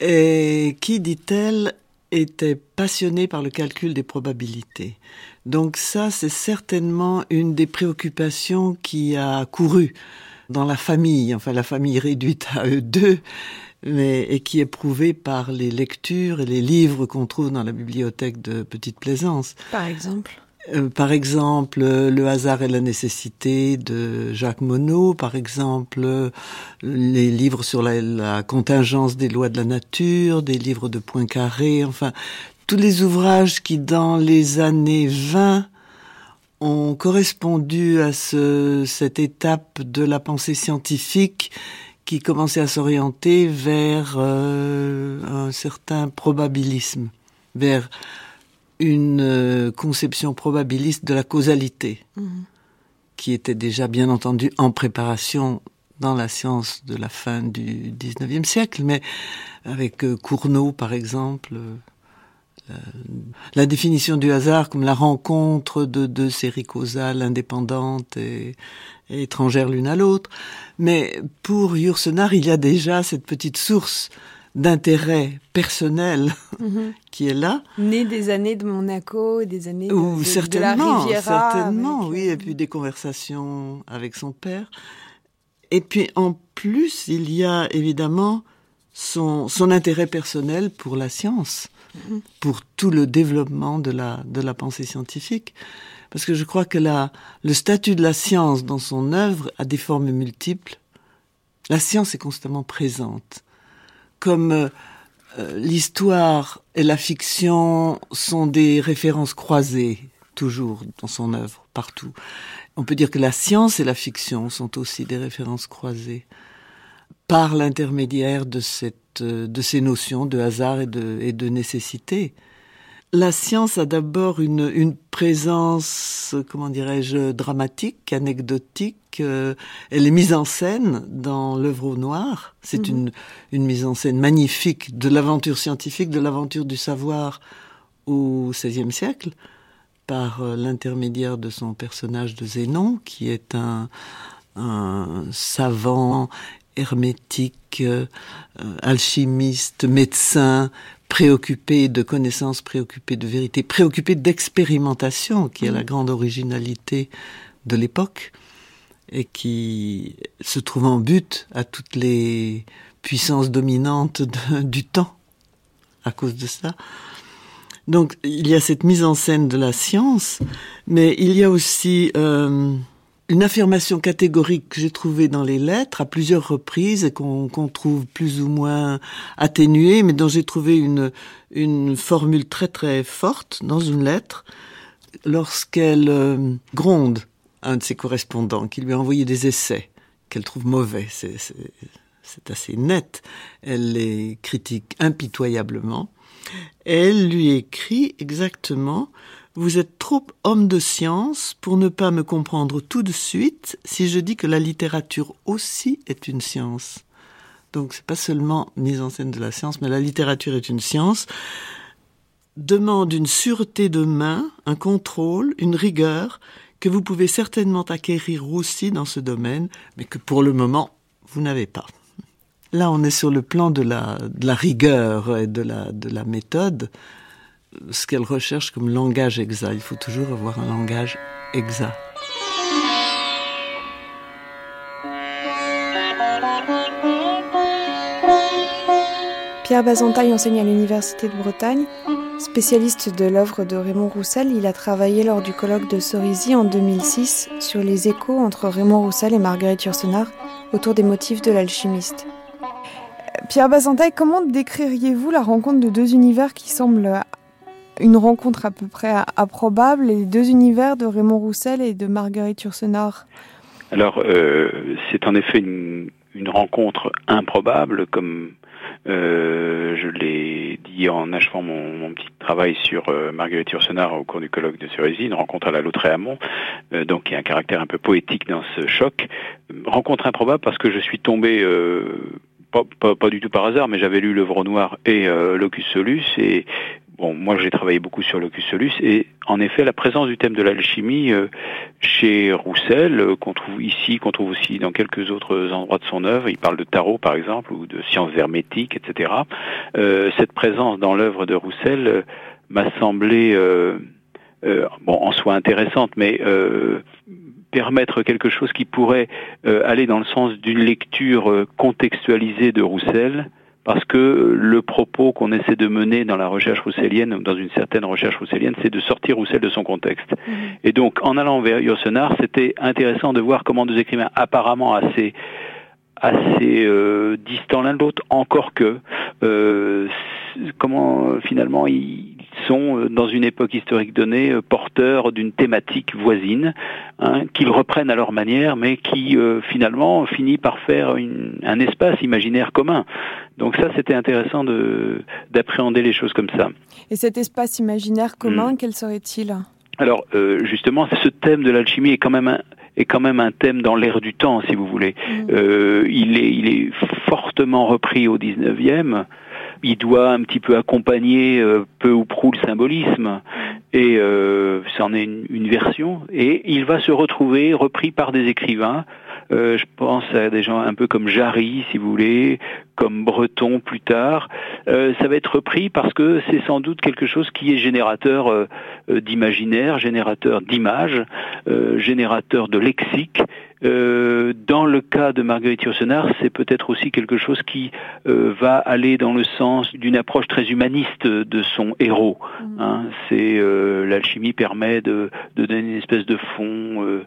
et qui, dit-elle, était passionné par le calcul des probabilités. Donc ça, c'est certainement une des préoccupations qui a couru dans la famille, enfin la famille réduite à eux deux, mais, et qui est prouvée par les lectures et les livres qu'on trouve dans la bibliothèque de Petite Plaisance. Par exemple euh, par exemple, Le hasard et la nécessité de Jacques Monod, par exemple, les livres sur la, contingence des lois de la nature, des livres de Poincaré, enfin, tous les ouvrages qui, dans les années 20, ont correspondu à ce, cette étape de la pensée scientifique qui commençait à s'orienter vers euh, un certain probabilisme, vers une euh, conception probabiliste de la causalité, mhm. qui était déjà bien entendu en préparation dans la science de la fin du XIXe siècle, mais avec euh, Cournot par exemple, euh, la, définition du hasard comme la rencontre de deux séries causales indépendantes et, et étrangères l'une à l'autre. Mais pour Yourcenar, il y a déjà cette petite source d'intérêt personnel mhm. qui est là. Né des années de Monaco, des années de, Ou certainement, Certainement, oui, et euh, puis des conversations avec son père. Et puis en plus, il y a évidemment son, son intérêt personnel pour la science. Pour tout le développement de la, de la pensée scientifique. Parce que je crois que la, le statut de la science dans son œuvre a des formes multiples. La science est constamment présente comme euh, euh, l'histoire et la fiction sont des références croisées toujours dans son œuvre, partout. On peut dire que la science et la fiction sont aussi des références croisées par l'intermédiaire de cette euh, de ces notions de hasard et de, et de nécessité la science a d'abord une, une, présence, comment dirais-je, dramatique, anecdotique. Euh, elle est mise en scène dans l'œuvre au noir. C'est mhm. une, une mise en scène magnifique de l'aventure scientifique, de l'aventure du savoir au XVIe siècle, par euh, l'intermédiaire de son personnage de Zénon, qui est un, un savant hermétique, euh, alchimiste, médecin, préoccupé de connaissances, préoccupé de vérité, préoccupé d'expérimentation, qui est la mm. grande originalité de l'époque, et qui se trouve en but à toutes les puissances dominantes du temps à cause de ça. Donc il y a cette mise en scène de la science, mais il y a aussi euh, une affirmation catégorique que j'ai trouvée dans les lettres à plusieurs reprises et qu'on trouve plus ou moins atténuée, mais dont j'ai trouvé une, formule très très forte dans une lettre lorsqu'elle euh, gronde un de ses correspondants qui lui a envoyé des essais qu'elle trouve mauvais. C'est assez net. Elle les critique impitoyablement. Elle lui écrit exactement vous êtes trop homme de science pour ne pas me comprendre tout de suite si je dis que la littérature aussi est une science. Donc c'est pas seulement mise en scène de la science, mais la littérature est une science demande une sûreté de main, un contrôle, une rigueur que vous pouvez certainement acquérir aussi dans ce domaine, mais que pour le moment, vous n'avez pas. Là, on est sur le plan de la, rigueur et de la méthode ce qu'elle recherche comme langage exact. Il faut toujours avoir un langage exact. Pierre Bazantaille enseigne à l'Université de Bretagne. Spécialiste de l'œuvre de Raymond Roussel, il a travaillé lors du colloque de Cerisy en 2006 sur les échos entre Raymond Roussel et Marguerite Yourcenar autour des motifs de l'alchimiste. Pierre Bazantaille, comment décririez-vous la rencontre de deux univers qui semblent une rencontre à peu près improbable, les deux univers de Raymond Roussel et de Marguerite Yourcenar Alors, euh, c'est en effet une, rencontre improbable, comme euh, je l'ai dit en achevant mon, petit travail sur euh, Marguerite Yourcenar au cours du colloque de Cerisy, une rencontre à la Lautréamont, donc il y a un caractère un peu poétique dans ce choc. Rencontre improbable parce que je suis tombé pas, du tout par hasard, mais j'avais lu L'œuvre noire et Locus Solus et bon, moi j'ai travaillé beaucoup sur Locus Solus et en effet la présence du thème de l'alchimie euh, chez Roussel, euh, qu'on trouve ici, qu'on trouve aussi dans quelques autres endroits de son œuvre, il parle de tarot par exemple ou de sciences hermétiques, etc. Euh, cette présence dans l'œuvre de Roussel m'a semblé bon en soi intéressante, mais permettre quelque chose qui pourrait aller dans le sens d'une lecture contextualisée de Roussel, parce que le propos qu'on essaie de mener dans la recherche rousselienne, ou dans une certaine recherche rousselienne, c'est de sortir Roussel de son contexte. Mmh. Et donc, en allant vers Yourcenar, c'était intéressant de voir comment deux écrivains apparemment assez assez euh, distants l'un de l'autre, encore que euh, comment finalement ils sont euh, dans une époque historique donnée porteurs d'une thématique voisine hein, qu'ils reprennent à leur manière, mais qui euh, finalement finit par faire une, un espace imaginaire commun. Donc ça, c'était intéressant de d'appréhender les choses comme ça. Et cet espace imaginaire commun, mmh. quel serait-il? Alors euh, justement, ce thème de l'alchimie est quand même un, est quand même un thème dans l'air du temps, si vous voulez. Mmh. Euh, il, est, il est fortement repris au 19e. Il doit un petit peu accompagner euh, peu ou prou le symbolisme, et euh, c'en est une, une, version. Et il va se retrouver repris par des écrivains. Euh, je pense à des gens un peu comme Jarry, si vous voulez, comme Breton plus tard. Euh, ça va être repris parce que c'est sans doute quelque chose qui est générateur d'imaginaire, générateur d'images, générateur de lexique. Euh, dans le cas de Marguerite Yourcenar, c'est peut-être aussi quelque chose qui euh, va aller dans le sens d'une approche très humaniste de son héros. Mmh. Hein. C'est l'alchimie permet de, de, donner une espèce de fond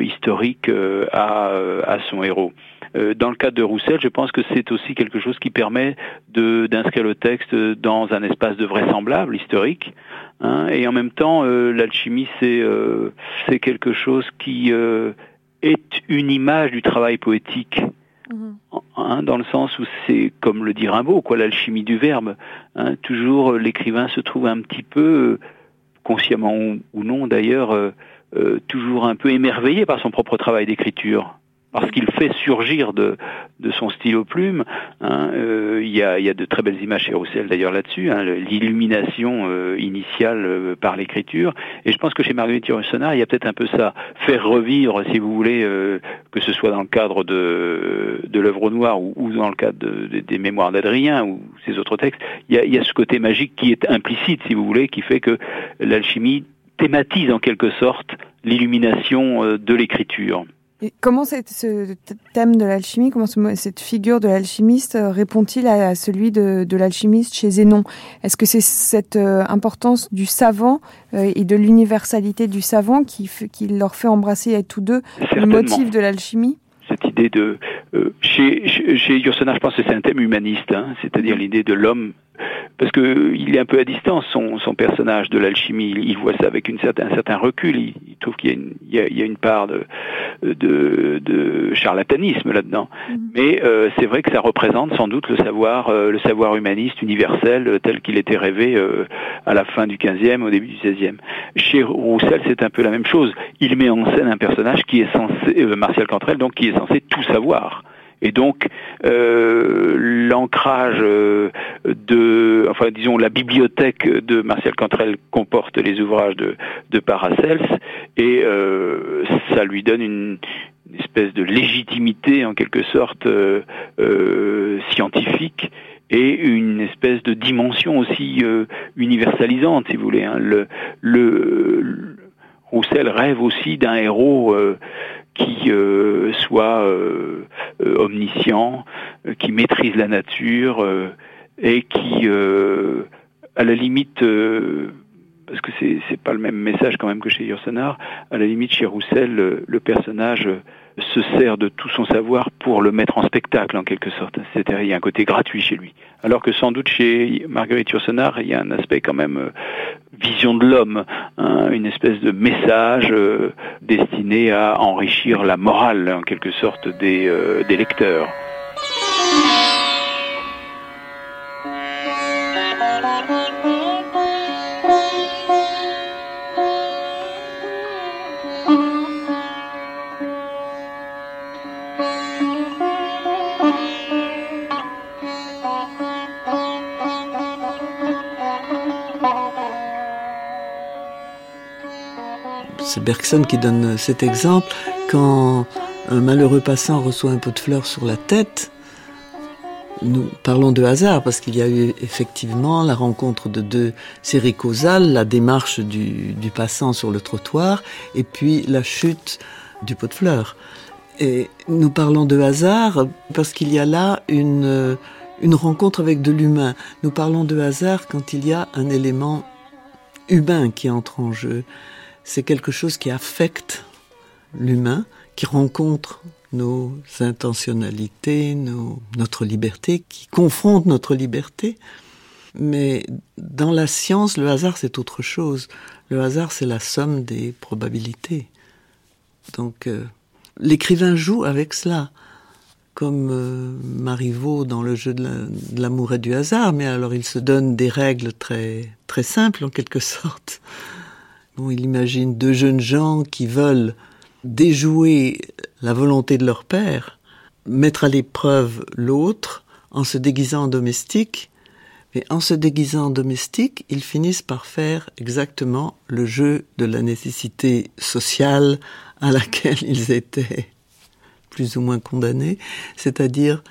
historique à, à son héros. Euh, dans le cadre de Roussel, je pense que c'est aussi quelque chose qui permet d'inscrire le texte dans un espace de vraisemblable, historique. Hein, et en même temps, euh, l'alchimie, c'est euh, quelque chose qui euh, est une image du travail poétique. Mmh. Hein, dans le sens où c'est comme le dit Rimbaud, quoi, l'alchimie du verbe. Hein, toujours l'écrivain se trouve un petit peu, consciemment ou, non d'ailleurs, euh, euh, toujours un peu émerveillé par son propre travail d'écriture parce qu'il fait surgir de, son stylo plume. Hein, euh, il, y a, de très belles images chez Roussel d'ailleurs là-dessus, hein, l'illumination euh, initiale euh, par l'écriture. Et je pense que chez Marguerite Yourcenar, il y a peut-être un peu ça, faire revivre, si vous voulez, que ce soit dans le cadre de, l'œuvre noire ou, dans le cadre de, de, des mémoires d'Adrien ou ses autres textes, il y, a, ce côté magique qui est implicite, si vous voulez, qui fait que l'alchimie thématise en quelque sorte l'illumination de l'écriture. Et comment ce thème de l'alchimie, comment ce, cette figure de l'alchimiste euh, répond-il à, celui de, de l'alchimiste chez Zénon? Est-ce que c'est cette euh, importance du savant euh, et de l'universalité du savant qui, qui leur fait embrasser à tous deux le motif de l'alchimie? Cette idée de euh, chez chez, chez Yourcenar, je pense que c'est un thème humaniste, hein, c'est-à-dire l'idée de l'homme parce que il est un peu à distance son, son personnage de l'alchimie. Il, il, voit ça avec une certain, un certain recul. Il, il trouve qu'il y, y, y, a une part de, de, de charlatanisme là-dedans. -hmm. Mais euh, c'est vrai que ça représente sans doute le savoir, euh, le savoir humaniste universel euh, tel qu'il était rêvé euh, à la fin du 15e, au début du 16e. Chez Roussel, c'est un peu la même chose. Il met en scène un personnage qui est censé, euh, Martial Cantrell, donc qui est censé tout savoir. Et donc euh, l'ancrage euh, de, enfin disons la bibliothèque de Martial Cantrell comporte les ouvrages de, de Paracels et euh, ça lui donne une, une, espèce de légitimité en quelque sorte euh, euh, scientifique et une espèce de dimension aussi euh, universalisante, si vous voulez. Hein. Le, le, Roussel rêve aussi d'un héros qui euh, soit euh, euh omniscient, qui maîtrise la nature et qui, à la limite, parce que c'est c'est pas le même message quand même que chez Yourcenar. À la limite, chez Roussel, le, personnage se sert de tout son savoir pour le mettre en spectacle en quelque sorte. C'est-à-dire il y a un côté gratuit chez lui. Alors que sans doute chez Marguerite Yourcenar, il y a un aspect quand même euh, vision de l'homme, hein, une espèce de message euh, destiné à enrichir la morale en quelque sorte euh, des lecteurs. C'est Bergson qui donne cet exemple. Quand un malheureux passant reçoit un pot de fleurs sur la tête, nous parlons de hasard parce qu'il y a eu effectivement la rencontre de deux séries causales, la démarche du, passant sur le trottoir et puis la chute du pot de fleurs. Et nous parlons de hasard parce qu'il y a là une rencontre avec de l'humain. Nous parlons de hasard quand il y a un élément humain qui entre en jeu c'est quelque chose qui affecte l'humain, qui rencontre nos intentionnalités, nos, notre liberté, qui confronte notre liberté. Mais dans la science, le hasard, c'est autre chose. Le hasard, c'est la somme des probabilités. Donc, euh, l'écrivain joue avec cela, comme euh, Marivaux dans le jeu de l'amour la, et du hasard, mais alors il se donne des règles très, très simples, en quelque sorte. Il imagine deux jeunes gens qui veulent déjouer la volonté de leur père, mettre à l'épreuve l'autre en se déguisant en domestique, mais en se déguisant en domestique, ils finissent par faire exactement le jeu de la nécessité sociale à laquelle ils étaient plus ou moins condamnés, c'est-à-dire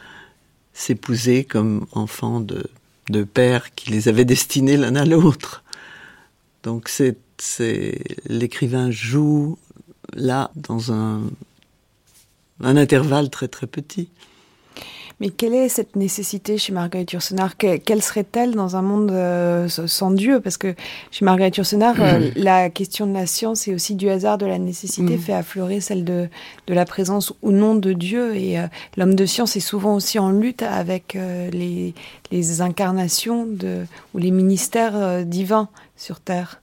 s'épouser comme enfants de, de pères qui les avaient destinés l'un à l'autre. Donc c'est c'est l'écrivain joue là dans un, un intervalle très très petit. Mais quelle est cette nécessité chez Marguerite Yourcenar? Quelle serait-elle dans un monde euh, sans Dieu? Parce que chez Marguerite Yourcenar, euh, la question de la science et aussi du hasard, de la nécessité, mmh. fait affleurer celle de, de la présence ou non de Dieu. Et euh, l'homme de science est souvent aussi en lutte avec les, les incarnations de, ou les ministères divins sur Terre.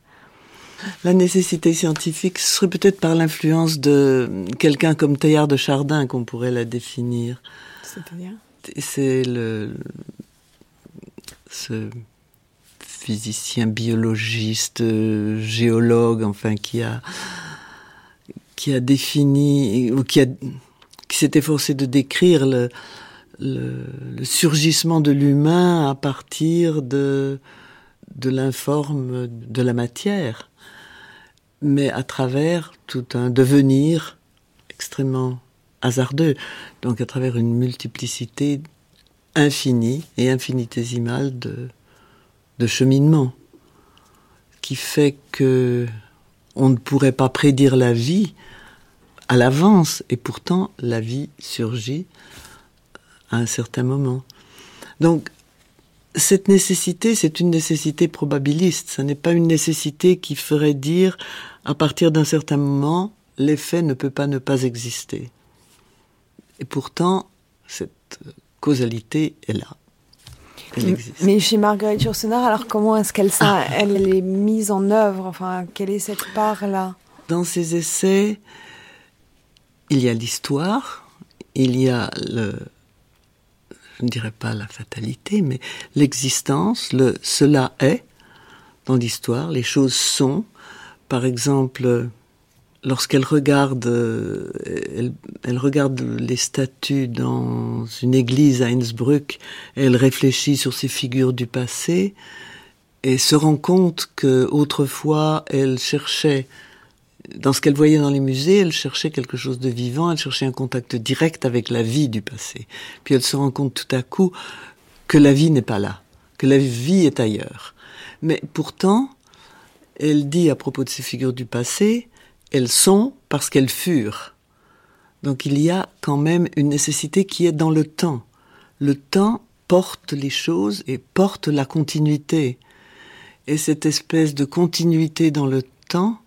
La nécessité scientifique serait peut-être par l'influence de quelqu'un comme Teilhard de Chardin qu'on pourrait la définir. C'est-à-dire? C'est le ce physicien biologiste géologue enfin qui a qui a défini ou qui a qui s'est efforcé de décrire le, le, le surgissement de l'humain à partir de de l'informe de la matière mais à travers tout un devenir extrêmement hasardeux, donc à travers une multiplicité infinie et infinitésimale de, de cheminement, qui fait que on ne pourrait pas prédire la vie à l'avance, et pourtant la vie surgit à un certain moment. Donc cette nécessité, c'est une nécessité probabiliste, ce n'est pas une nécessité qui ferait dire à partir d'un certain moment, l'effet ne peut pas ne pas exister. Et pourtant, cette causalité est là. Elle existe. Mais chez Marguerite Yourcenar, alors comment est-ce qu'elle ah. elle est mise en œuvre? Enfin, quelle est cette part-là? Dans ses essais, il y a l'histoire, il y a le, je ne dirais pas la fatalité, mais l'existence, le cela est dans l'histoire, les choses sont, par exemple, lorsqu'elle regarde, elle, elle, regarde les statues dans une église à Innsbruck, elle réfléchit sur ces figures du passé et se rend compte que autrefois elle cherchait dans ce qu'elle voyait dans les musées, elle cherchait quelque chose de vivant, elle cherchait un contact direct avec la vie du passé. Puis elle se rend compte tout à coup que la vie n'est pas là, que la vie est ailleurs. Mais pourtant, elle dit à propos de ces figures du passé, elles sont parce qu'elles furent. Donc il y a quand même une nécessité qui est dans le temps. Le temps porte les choses et porte la continuité. Et cette espèce de continuité dans le temps,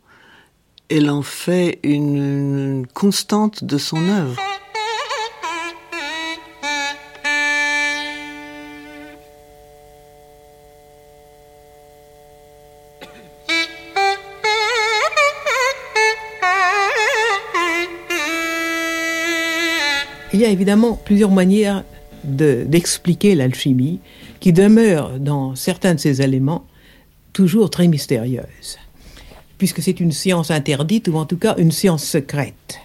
elle en fait une, constante de son œuvre. Il y a évidemment plusieurs manières d'expliquer l'alchimie qui demeure dans certains de ces éléments toujours très mystérieuse, puisque c'est une science interdite ou en tout cas une science secrète.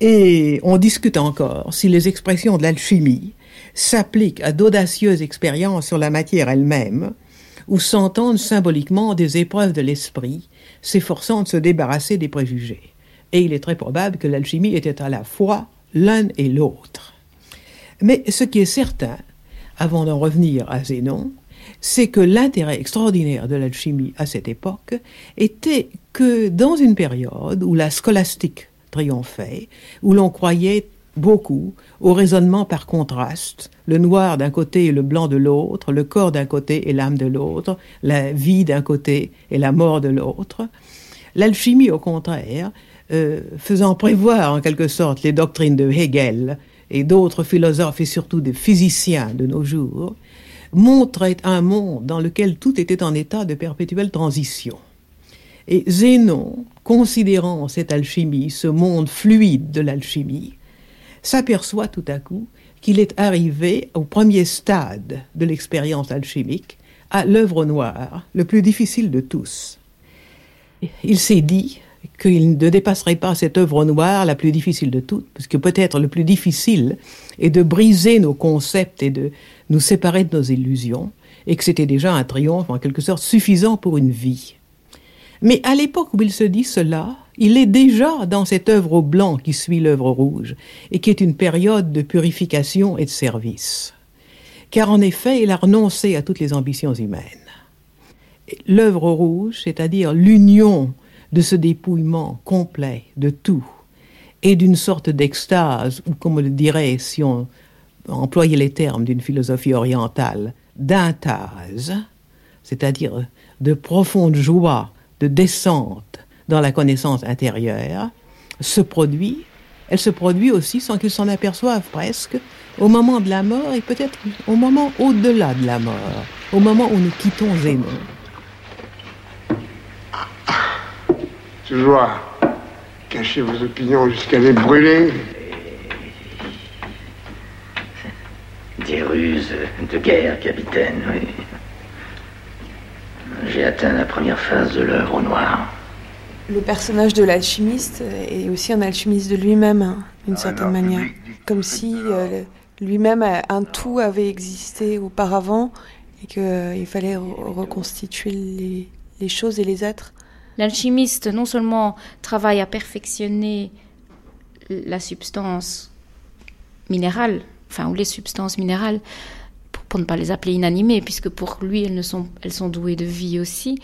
Et on discute encore si les expressions de l'alchimie s'appliquent à d'audacieuses expériences sur la matière elle-même, ou s'entendent symboliquement des épreuves de l'esprit, s'efforçant de se débarrasser des préjugés. Et il est très probable que l'alchimie était à la fois l'un et l'autre. Mais ce qui est certain, avant d'en revenir à Zénon, c'est que l'intérêt extraordinaire de l'alchimie à cette époque était que dans une période où la scolastique triomphait, où l'on croyait beaucoup au raisonnement par contraste, le noir d'un côté et le blanc de l'autre, le corps d'un côté et l'âme de l'autre, la vie d'un côté et la mort de l'autre, l'alchimie au contraire, euh, faisant prévoir en quelque sorte les doctrines de Hegel, et d'autres philosophes et surtout des physiciens de nos jours, montrait un monde dans lequel tout était en état de perpétuelle transition. Et Zénon, considérant cette alchimie, ce monde fluide de l'alchimie, s'aperçoit tout à coup qu'il est arrivé au premier stade de l'expérience alchimique, à l'œuvre noire, le plus difficile de tous. Il s'est dit, qu'il ne dépasserait pas cette œuvre noire la plus difficile de toutes, parce que peut-être le plus difficile est de briser nos concepts et de nous séparer de nos illusions, et que c'était déjà un triomphe en quelque sorte suffisant pour une vie. Mais à l'époque où il se dit cela, il est déjà dans cette œuvre au blanc qui suit l'œuvre rouge, et qui est une période de purification et de service. Car en effet, il a renoncé à toutes les ambitions humaines. L'œuvre rouge, c'est-à-dire l'union de ce dépouillement complet de tout et d'une sorte d'extase, ou comme on le dirait si on employait les termes d'une philosophie orientale, d'intase, c'est-à-dire de profonde joie, de descente dans la connaissance intérieure, se produit, elle se produit aussi sans qu'ils s'en aperçoivent presque, au moment de la mort et peut-être au moment au-delà de la mort, au moment où nous quittons Zénon. Toujours cacher vos opinions jusqu'à les brûler. Des ruses de guerre, capitaine, oui. J'ai atteint la première phase de l'œuvre au noir. Le personnage de l'alchimiste est aussi un alchimiste de lui-même, hein, d'une certaine manière. Comme si euh, lui-même, un tout avait existé auparavant et qu'il euh, fallait reconstituer les choses et les êtres. L'alchimiste non seulement travaille à perfectionner la substance minérale, enfin, ou les substances minérales, pour, ne pas les appeler inanimées, puisque pour lui, elles, sont, douées de vie aussi.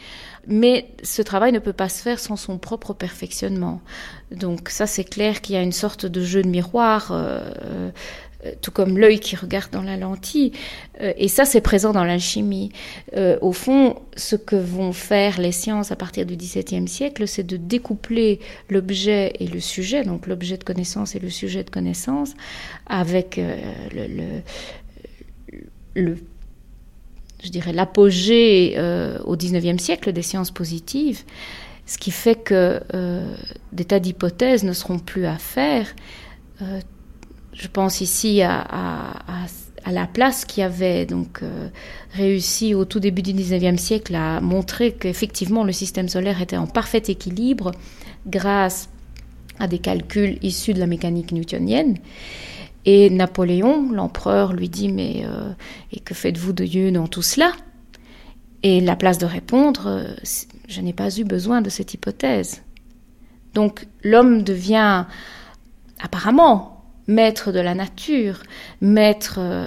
Mais ce travail ne peut pas se faire sans son propre perfectionnement. Donc ça, c'est clair qu'il y a une sorte de jeu de miroir. Euh, tout comme l'œil qui regarde dans la lentille. Euh, et ça, c'est présent dans l'alchimie. Euh, au fond, ce que vont faire les sciences à partir du XVIIe siècle, c'est de découpler l'objet et le sujet, donc l'objet de connaissance et le sujet de connaissance, avec le, je dirais, l'apogée au XIXe siècle des sciences positives, ce qui fait que des tas d'hypothèses ne seront plus à faire je pense ici à, la place qui avait donc euh, réussi au tout début du 19e siècle à montrer qu'effectivement le système solaire était en parfait équilibre grâce à des calculs issus de la mécanique newtonienne. Et Napoléon, l'empereur, lui dit Mais euh, et que faites-vous de Dieu dans tout cela? Et la place de répondre Je n'ai pas eu besoin de cette hypothèse. Donc l'homme devient apparemment maître de la nature, maître euh,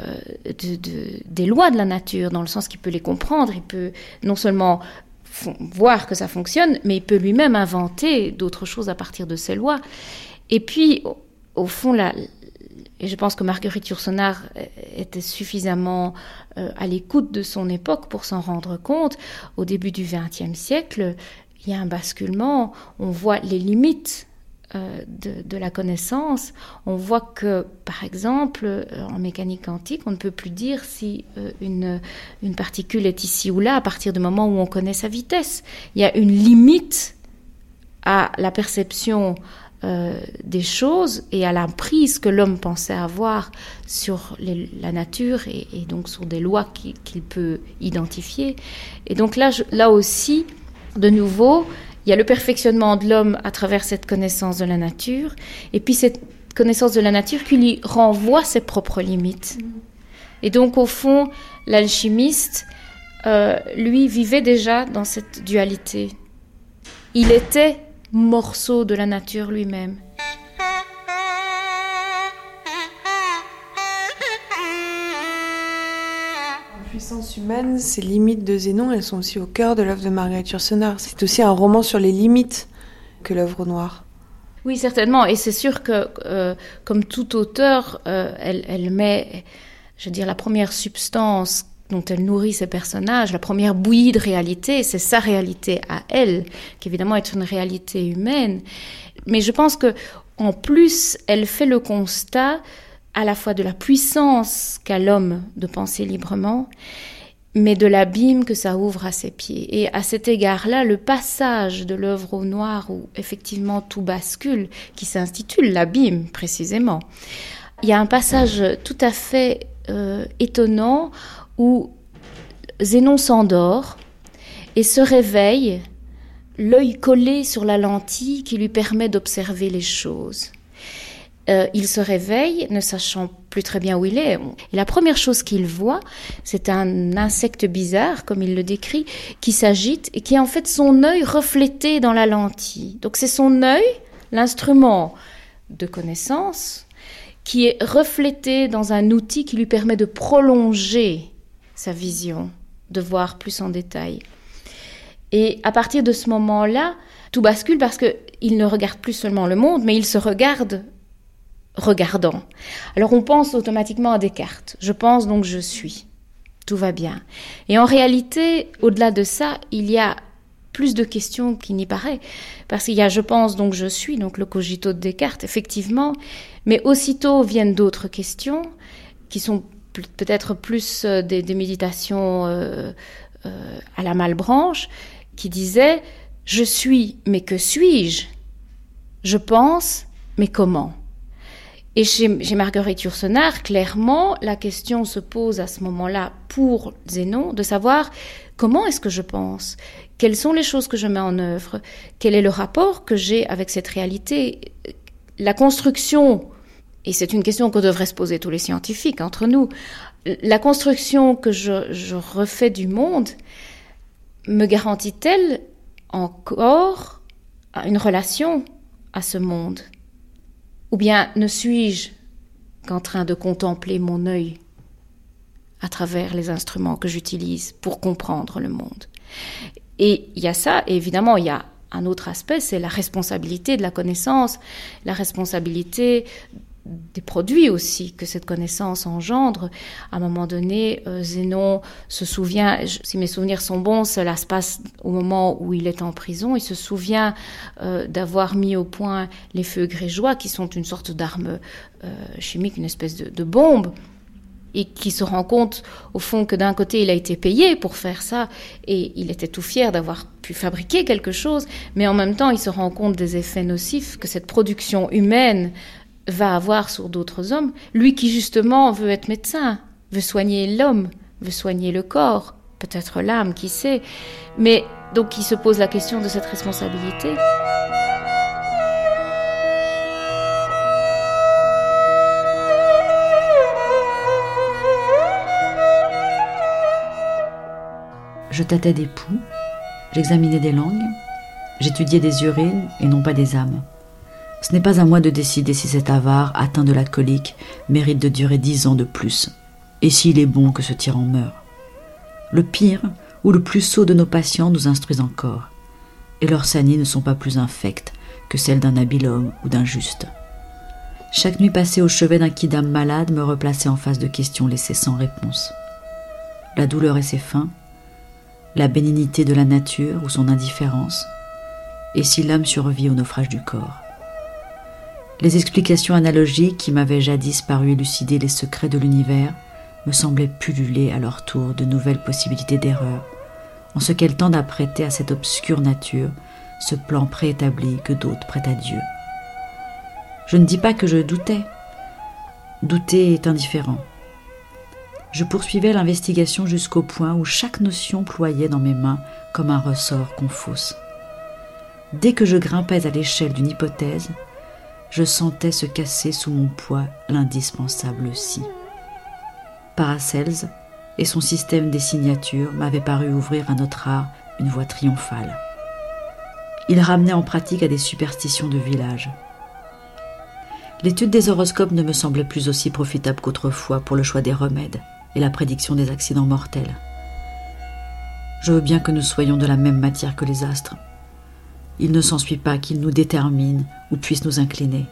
des lois de la nature, dans le sens qu'il peut les comprendre, il peut non seulement voir que ça fonctionne, mais il peut lui-même inventer d'autres choses à partir de ces lois. Et puis, au, fond, la, et je pense que Marguerite Yourcenar était suffisamment euh, à l'écoute de son époque pour s'en rendre compte. Au début du XXe siècle, il y a un basculement, on voit les limites euh, de, la connaissance, on voit que, par exemple, euh, en mécanique quantique, on ne peut plus dire si une, une, particule est ici ou là à partir du moment où on connaît sa vitesse. Il y a une limite à la perception euh, des choses et à l'emprise que l'homme pensait avoir sur la nature et, donc sur des lois qu'il peut identifier. Et donc là, là aussi, de nouveau, il y a le perfectionnement de l'homme à travers cette connaissance de la nature, et puis cette connaissance de la nature qui lui renvoie ses propres limites. Et donc, au fond, l'alchimiste, euh, lui, vivait déjà dans cette dualité. Il était morceau de la nature lui-même. Puissance humaine, ces limites de Zénon, elles sont aussi au cœur de l'œuvre de Marguerite Yourcenar. C'est aussi un roman sur les limites que l'œuvre noire. Oui, certainement. Et c'est sûr que, euh, comme tout auteur, euh, elle, elle, met, je veux dire, la première substance dont elle nourrit ses personnages, la première bouillie de réalité, c'est sa réalité à elle, qui évidemment est une réalité humaine. Mais je pense que en plus, elle fait le constat à la fois de la puissance qu'a l'homme de penser librement, mais de l'abîme que ça ouvre à ses pieds. Et à cet égard-là, le passage de l'œuvre au noir où effectivement tout bascule, qui s'intitule l'abîme précisément, il y a un passage tout à fait euh, étonnant où Zénon s'endort et se réveille, l'œil collé sur la lentille qui lui permet d'observer les choses. Euh, il se réveille, ne sachant plus très bien où il est. Et la première chose qu'il voit, c'est un insecte bizarre, comme il le décrit, qui s'agite et qui est en fait son œil reflété dans la lentille. Donc c'est son œil, l'instrument de connaissance, qui est reflété dans un outil qui lui permet de prolonger sa vision, de voir plus en détail. Et à partir de ce moment-là, tout bascule parce qu'il ne regarde plus seulement le monde, mais il se regarde regardant. Alors on pense automatiquement à Descartes. Je pense donc je suis. Tout va bien. Et en réalité, au-delà de ça, il y a plus de questions qu'il n'y paraît. Parce qu'il y a je pense donc je suis, donc le cogito de Descartes, effectivement. Mais aussitôt viennent d'autres questions qui sont peut-être plus euh, des, méditations euh, euh, à la malbranche, qui disaient Je suis, mais que suis-je? Je pense, mais comment? Et chez, Marguerite Yourcenar, clairement, la question se pose à ce moment-là pour Zénon de savoir comment est-ce que je pense Quelles sont les choses que je mets en œuvre Quel est le rapport que j'ai avec cette réalité. La construction et c'est une question que devraient se poser tous les scientifiques entre nous, la construction que je, refais du monde me garantit-elle encore une relation à ce monde? Ou bien ne suis-je qu'en train de contempler mon œil à travers les instruments que j'utilise pour comprendre le monde? Et il y a ça, et évidemment, il y a un autre aspect, c'est la responsabilité de la connaissance, la responsabilité des produits aussi que cette connaissance engendre. À un moment donné, euh, Zénon se souvient, si mes souvenirs sont bons, cela se passe au moment où il est en prison. Il se souvient euh, d'avoir mis au point les feux grégeois, qui sont une sorte d'arme euh, chimique, une espèce de, de, bombe, et qui se rend compte, au fond, que d'un côté, il a été payé pour faire ça, et il était tout fier d'avoir pu fabriquer quelque chose, mais en même temps, il se rend compte des effets nocifs que cette production humaine va avoir sur d'autres hommes, lui qui justement veut être médecin, veut soigner l'homme, veut soigner le corps, peut-être l'âme, qui sait, mais donc il se pose la question de cette responsabilité. Je tâtais des poux, j'examinais des langues, j'étudiais des urines et non pas des âmes. Ce n'est pas à moi de décider si cet avare, atteint de la colique, mérite de durer dix ans de plus, et s'il est bon que ce tyran meure. Le pire ou le plus sot de nos patients nous instruisent encore, et leurs sanies ne sont pas plus infectes que celles d'un habile homme ou d'un juste. Chaque nuit passée au chevet d'un kidam malade me replaçait en face de questions laissées sans réponse. La douleur et ses fins, la bénignité de la nature ou son indifférence, et si l'âme survit au naufrage du corps. Les explications analogiques qui m'avaient jadis paru élucider les secrets de l'univers me semblaient pulluler à leur tour de nouvelles possibilités d'erreur, en ce qu'elles tendent à prêter à cette obscure nature ce plan préétabli que d'autres prêtent à Dieu. Je ne dis pas que je doutais. Douter est indifférent. Je poursuivais l'investigation jusqu'au point où chaque notion ployait dans mes mains comme un ressort qu'on fausse. Dès que je grimpais à l'échelle d'une hypothèse, je sentais se casser sous mon poids l'indispensable si. Paracels et son système des signatures m'avaient paru ouvrir à notre art une voie triomphale. Il ramenait en pratique à des superstitions de village. L'étude des horoscopes ne me semblait plus aussi profitable qu'autrefois pour le choix des remèdes et la prédiction des accidents mortels. Je veux bien que nous soyons de la même matière que les astres. Il ne s'ensuit pas qu'ils nous déterminent ou puissent nous incliner.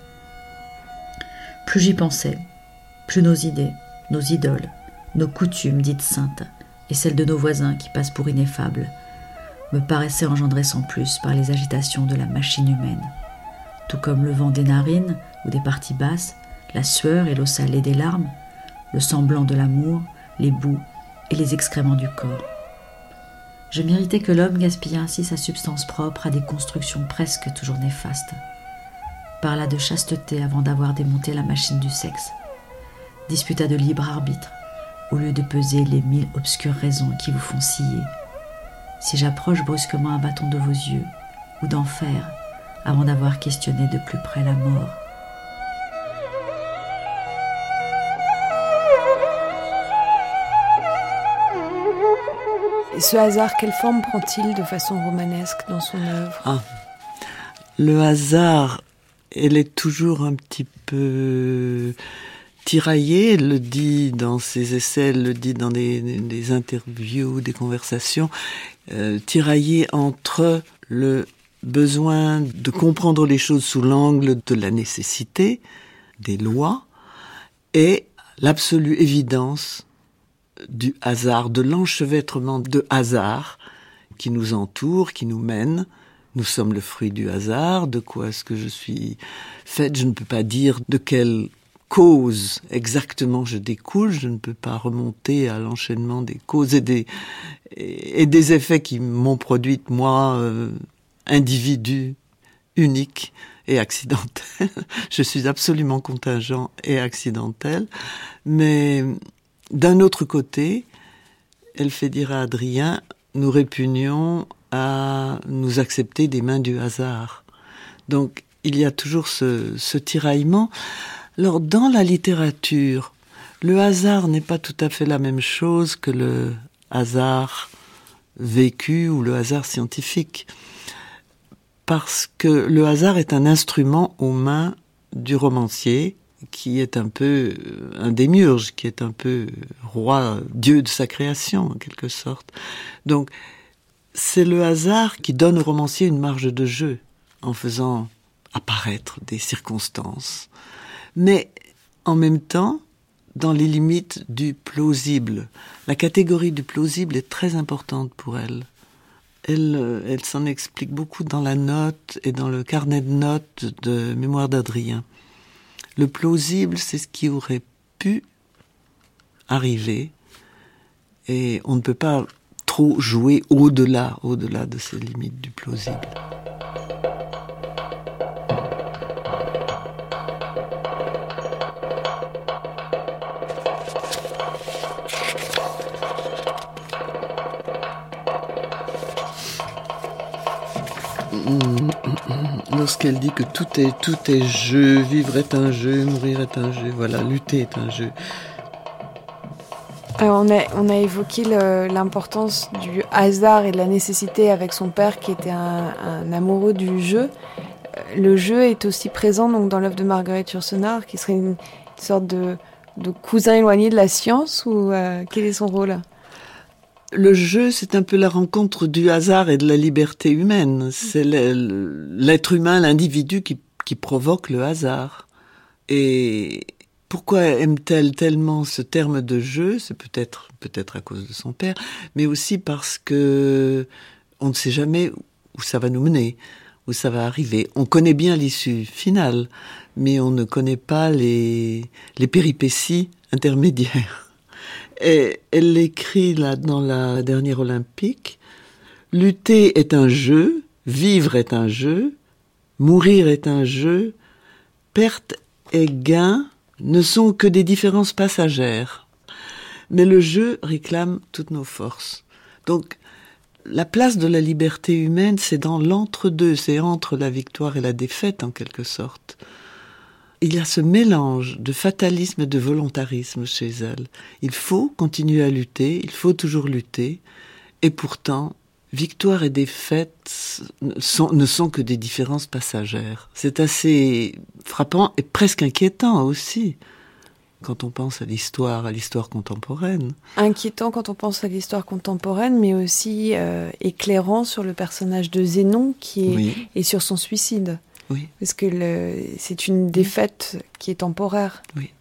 Plus j'y pensais, plus nos idées, nos idoles, nos coutumes dites saintes et celles de nos voisins qui passent pour ineffables me paraissaient engendrer sans plus par les agitations de la machine humaine, tout comme le vent des narines ou des parties basses, la sueur et l'eau salée des larmes, le semblant de l'amour, les boues et les excréments du corps. Je méritais que l'homme gaspille ainsi sa substance propre à des constructions presque toujours néfastes. Parla de chasteté avant d'avoir démonté la machine du sexe. Disputa de libre arbitre, au lieu de peser les mille obscures raisons qui vous font scier. Si j'approche brusquement un bâton de vos yeux, ou d'enfer, avant d'avoir questionné de plus près la mort, Ce hasard, quelle forme prend-il de façon romanesque dans son œuvre? Ah. Le hasard, elle est toujours un petit peu tiraillée, le dit dans ses essais, le dit dans des, interviews, des conversations, euh, tiraillée entre le besoin de comprendre les choses sous l'angle de la nécessité, des lois, et l'absolue évidence du hasard, de l'enchevêtrement de hasard qui nous entoure, qui nous mène. Nous sommes le fruit du hasard. De quoi est-ce que je suis faite? Je ne peux pas dire de quelle cause exactement je découle. Je ne peux pas remonter à l'enchaînement des causes et des, et des effets qui m'ont produit, moi, euh, individu unique et accidentel. je suis absolument contingent et accidentel. Mais d'un autre côté, elle fait dire à Adrien, nous répugnons à nous accepter des mains du hasard. Donc il y a toujours ce, tiraillement. Alors dans la littérature, le hasard n'est pas tout à fait la même chose que le hasard vécu ou le hasard scientifique. Parce que le hasard est un instrument aux mains du romancier qui est un peu euh, un démiurge, qui est un peu roi, dieu de sa création en quelque sorte. Donc c'est le hasard qui donne au romancier une marge de jeu en faisant apparaître des circonstances, mais en même temps dans les limites du plausible. La catégorie du plausible est très importante pour elle. Elle, euh, elle s'en explique beaucoup dans la note et dans le carnet de notes de Mémoire d'Adrien. Le plausible, c'est ce qui aurait pu arriver, et on ne peut pas trop jouer au-delà, au-delà de ces limites du plausible. Lorsqu'elle dit que tout est, tout est jeu, vivre est un jeu, mourir est un jeu, voilà, lutter est un jeu. Alors on, a, on a évoqué l'importance du hasard et de la nécessité avec son père qui était un, amoureux du jeu. Euh, le jeu est aussi présent donc, dans l'œuvre de Marguerite Yourcenar, qui serait une, sorte de, de, cousin éloigné de la science, ou euh, quel est son rôle? Le jeu, c'est un peu la rencontre du hasard et de la liberté humaine. C'est l'être humain, l'individu qui, provoque le hasard. Et pourquoi aime-t-elle tellement ce terme de jeu? C'est peut-être peut-être à cause de son père, mais aussi parce que on ne sait jamais où ça va nous mener, où ça va arriver. On connaît bien l'issue finale, mais on ne connaît pas les, les péripéties intermédiaires. Et elle l'écrit là dans la dernière olympique. Lutter est un jeu, vivre est un jeu, mourir est un jeu, perte et gain ne sont que des différences passagères. Mais le jeu réclame toutes nos forces. Donc, la place de la liberté humaine, c'est dans l'entre-deux, c'est entre la victoire et la défaite en quelque sorte. Il y a ce mélange de fatalisme et de volontarisme chez elle. Il faut continuer à lutter, il faut toujours lutter, et pourtant, victoire et défaite ne sont que des différences passagères. C'est assez frappant et presque inquiétant aussi quand on pense à l'histoire, à l'histoire contemporaine. Inquiétant quand on pense à l'histoire contemporaine, mais aussi euh, éclairant sur le personnage de Zénon qui est et sur son suicide. Oui. Parce que c'est une défaite qui est temporaire. Oui.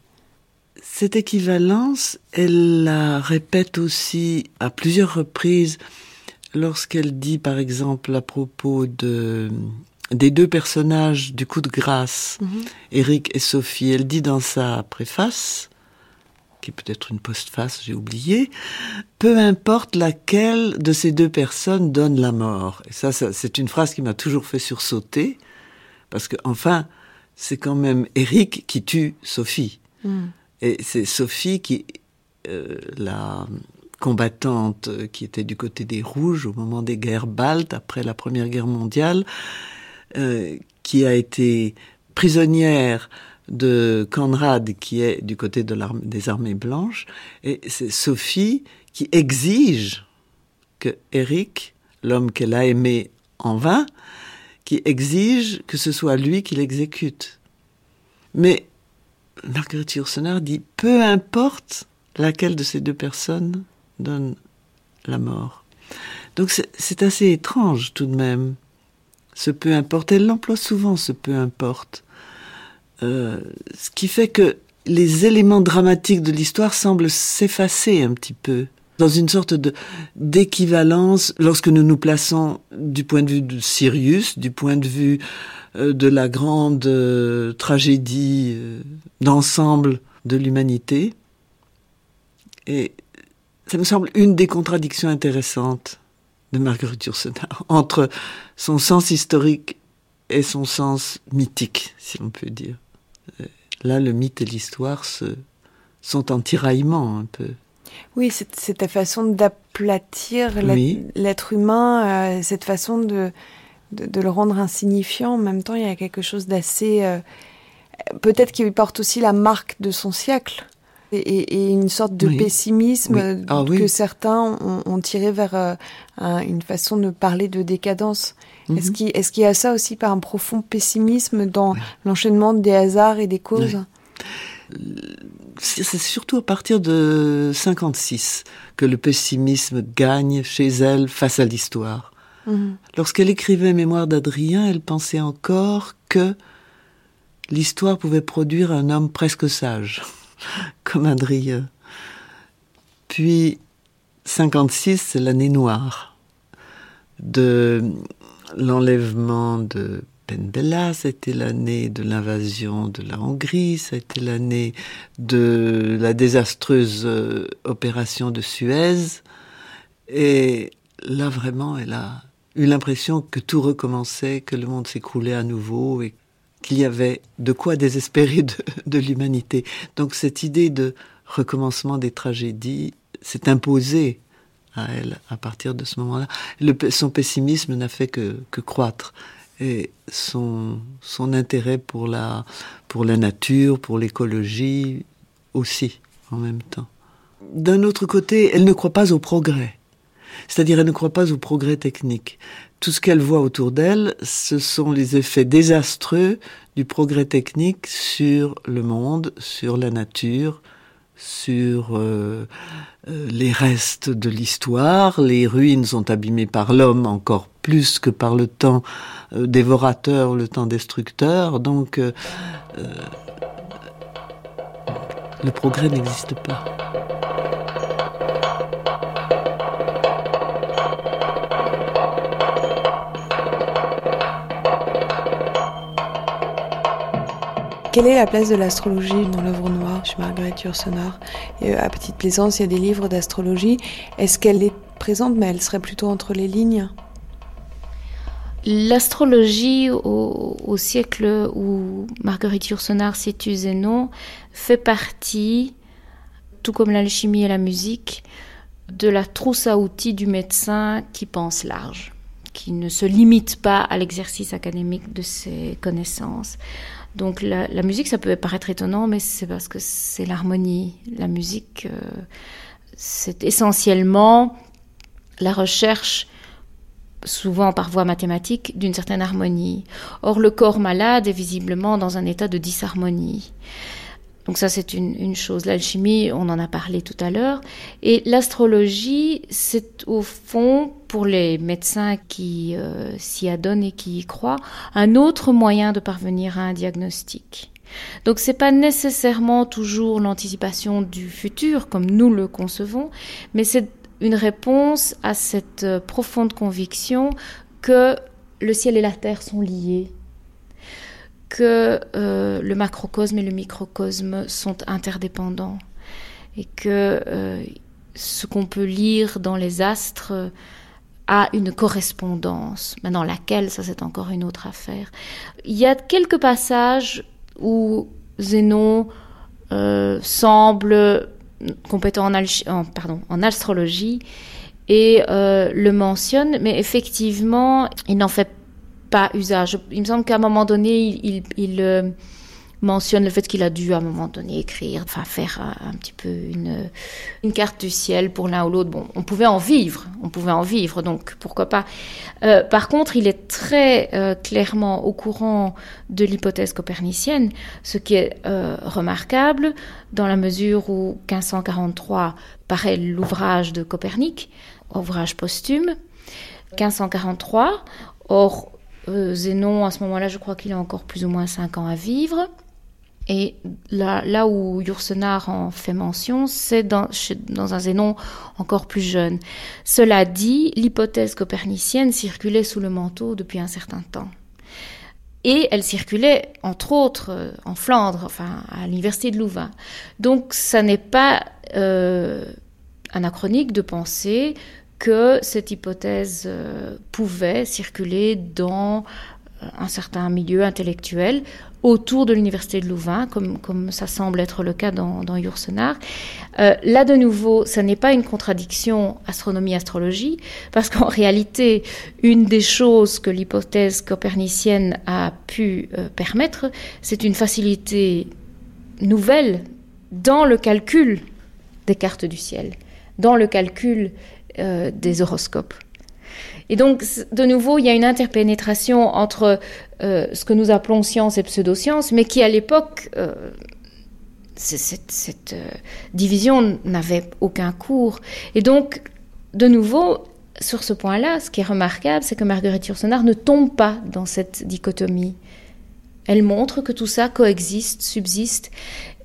Cette équivalence, elle la répète aussi à plusieurs reprises lorsqu'elle dit, par exemple, à propos de des deux personnages du coup de grâce, Eric mhm. et Sophie. Elle dit dans sa préface, qui est peut-être une postface, j'ai oublié, peu importe laquelle de ces deux personnes donne la mort. Et ça, c'est une phrase qui m'a toujours fait sursauter, parce que enfin, c'est quand même Eric qui tue Sophie. Mhm. Et c'est Sophie qui, euh, la combattante qui était du côté des Rouges au moment des guerres baltes, après la Première Guerre mondiale, euh, qui a été prisonnière de Conrad, qui est du côté de des armées blanches, et c'est Sophie qui exige que Eric, l'homme qu'elle a aimé en vain, qui exige que ce soit lui qui l'exécute. Mais Marguerite Yourcenar dit peu importe laquelle de ces deux personnes donne la mort. Donc c'est assez étrange tout de même ce peu importe. Elle l'emploie souvent, ce peu importe. Euh, ce qui fait que les éléments dramatiques de l'histoire semblent s'effacer un petit peu dans une sorte d'équivalence lorsque nous nous plaçons du point de vue de Sirius, du point de vue euh, de la grande euh, tragédie d'ensemble de l'humanité. Et ça me semble une des contradictions intéressantes de Marguerite Yourcenar entre son sens historique et son sens mythique, si l'on peut dire. Euh, là, le mythe et l'histoire sont en tiraillement un peu. Oui, c'est ta façon d'aplatir l'être humain, euh, cette façon de, de, le rendre insignifiant. En même temps, il y a quelque chose d'assez... Euh, peut-être qu'il porte aussi la marque de son siècle et, une sorte de pessimisme ah que certains ont, tiré vers euh, une façon de parler de décadence. Est-ce mhm. qu'il est y a ça aussi par un profond pessimisme dans l'enchaînement des hasards et des causes? C'est surtout à partir de 56 que le pessimisme gagne chez elle face à l'histoire. Mhm. Lorsqu'elle écrivait Mémoire d'Adrien, elle pensait encore que l'histoire pouvait produire un homme presque sage. comme Adrien. Puis 56, c'est l'année noire de l'enlèvement de C'était l'année de l'invasion de la Hongrie, c'était l'année de la désastreuse euh, opération de Suez. Et là, vraiment, elle a eu l'impression que tout recommençait, que le monde s'écroulait à nouveau et qu'il y avait de quoi désespérer de, l'humanité. Donc cette idée de recommencement des tragédies s'est imposée à elle à partir de ce moment-là. son pessimisme n'a fait que, croître et son, son intérêt pour la, pour la nature, pour l'écologie aussi en même temps. D'un autre côté, elle ne croit pas au progrès. C'est-à-dire, elle ne croit pas au progrès technique tout ce qu'elle voit autour d'elle, ce sont les effets désastreux du progrès technique sur le monde, sur la nature, sur euh, euh, les restes de l'histoire. Les ruines sont abîmées par l'homme encore plus que par le temps euh, dévorateur, le temps destructeur. Donc, le progrès n'existe pas. Quelle est la place de l'astrologie dans l'œuvre noire chez Marguerite Yourcenar? Euh, À petite plaisance, il y a des livres d'astrologie. Est-ce qu'elle est présente, mais elle serait plutôt entre les lignes? L'astrologie au, siècle où Marguerite Yourcenar situe Zénon fait partie, tout comme l'alchimie et la musique, de la trousse à outils du médecin qui pense large, qui ne se limite pas à l'exercice académique de ses connaissances. Donc la, musique, ça peut paraître étonnant, mais c'est parce que c'est l'harmonie. La musique, euh, c'est essentiellement la recherche, souvent par voie mathématique, d'une certaine harmonie. Or, le corps malade est visiblement dans un état de disharmonie. Donc ça, c'est une, chose. L'alchimie, on en a parlé tout à l'heure. Et l'astrologie, c'est au fond, pour les médecins qui euh, s'y adonnent et qui y croient, un autre moyen de parvenir à un diagnostic. Donc c'est pas nécessairement toujours l'anticipation du futur comme nous le concevons, mais c'est une réponse à cette euh, profonde conviction que le ciel et la terre sont liés, que euh, le macrocosme et le microcosme sont interdépendants et que euh, ce qu'on peut lire dans les astres a une correspondance. Maintenant, laquelle, ça c'est encore une autre affaire. Il y a quelques passages où Zénon semble compétent en, pardon, en astrologie et le mentionne, mais effectivement, il n'en fait pas usage. Il me semble qu'à un moment donné, il, euh, mentionne le fait qu'il a dû à un moment donné écrire, enfin faire un, petit peu une, une, carte du ciel pour l'un ou l'autre. Bon, on pouvait en vivre, on pouvait en vivre, donc pourquoi pas. Euh, par contre, il est très euh, clairement au courant de l'hypothèse copernicienne, ce qui est remarquable dans la mesure où 1543 paraît l'ouvrage de Copernic, ouvrage posthume. 1543, or euh, Zénon, à ce moment-là, je crois qu'il a encore plus ou moins 5 ans à vivre. Et là, là où Yourcenar en fait mention, c'est dans, dans, un Zénon encore plus jeune. Cela dit, l'hypothèse copernicienne circulait sous le manteau depuis un certain temps. Et elle circulait, entre autres, euh, en Flandre, enfin, à l'université de Louvain. Donc, ça n'est pas euh, anachronique de penser que cette hypothèse euh, pouvait circuler dans un certain milieu intellectuel autour de l'université de Louvain, comme, comme ça semble être le cas dans, dans. Euh, là, de nouveau, ça n'est pas une contradiction astronomie-astrologie, parce qu'en réalité, une des choses que l'hypothèse copernicienne a pu permettre, c'est une facilité nouvelle dans le calcul des cartes du ciel, dans le calcul euh, des horoscopes. Et donc, de nouveau, il y a une interpénétration entre euh, ce que nous appelons science et pseudoscience, mais qui à l'époque, euh, cette, division n'avait aucun cours. Et donc, de nouveau, sur ce point-là, ce qui est remarquable, c'est que Marguerite Yourcenar ne tombe pas dans cette dichotomie. Elle montre que tout ça coexiste, subsiste,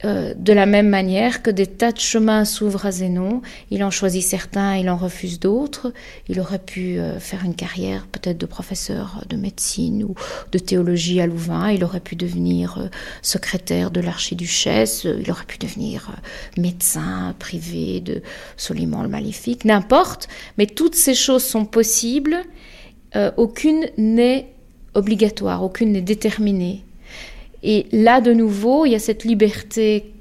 euh, de la même manière que des tas de chemins s'ouvrent à Zénon, il en choisit certains, il en refuse d'autres. Il aurait pu euh, faire une carrière peut-être de professeur de médecine ou de théologie à Louvain, il aurait pu devenir euh, secrétaire de l'archiduchesse, il aurait pu devenir médecin privé de Soliman le Maléfique, n'importe, mais toutes ces choses sont possibles, aucune n'est obligatoire, aucune n'est déterminée. Et là, de nouveau, il y a cette liberté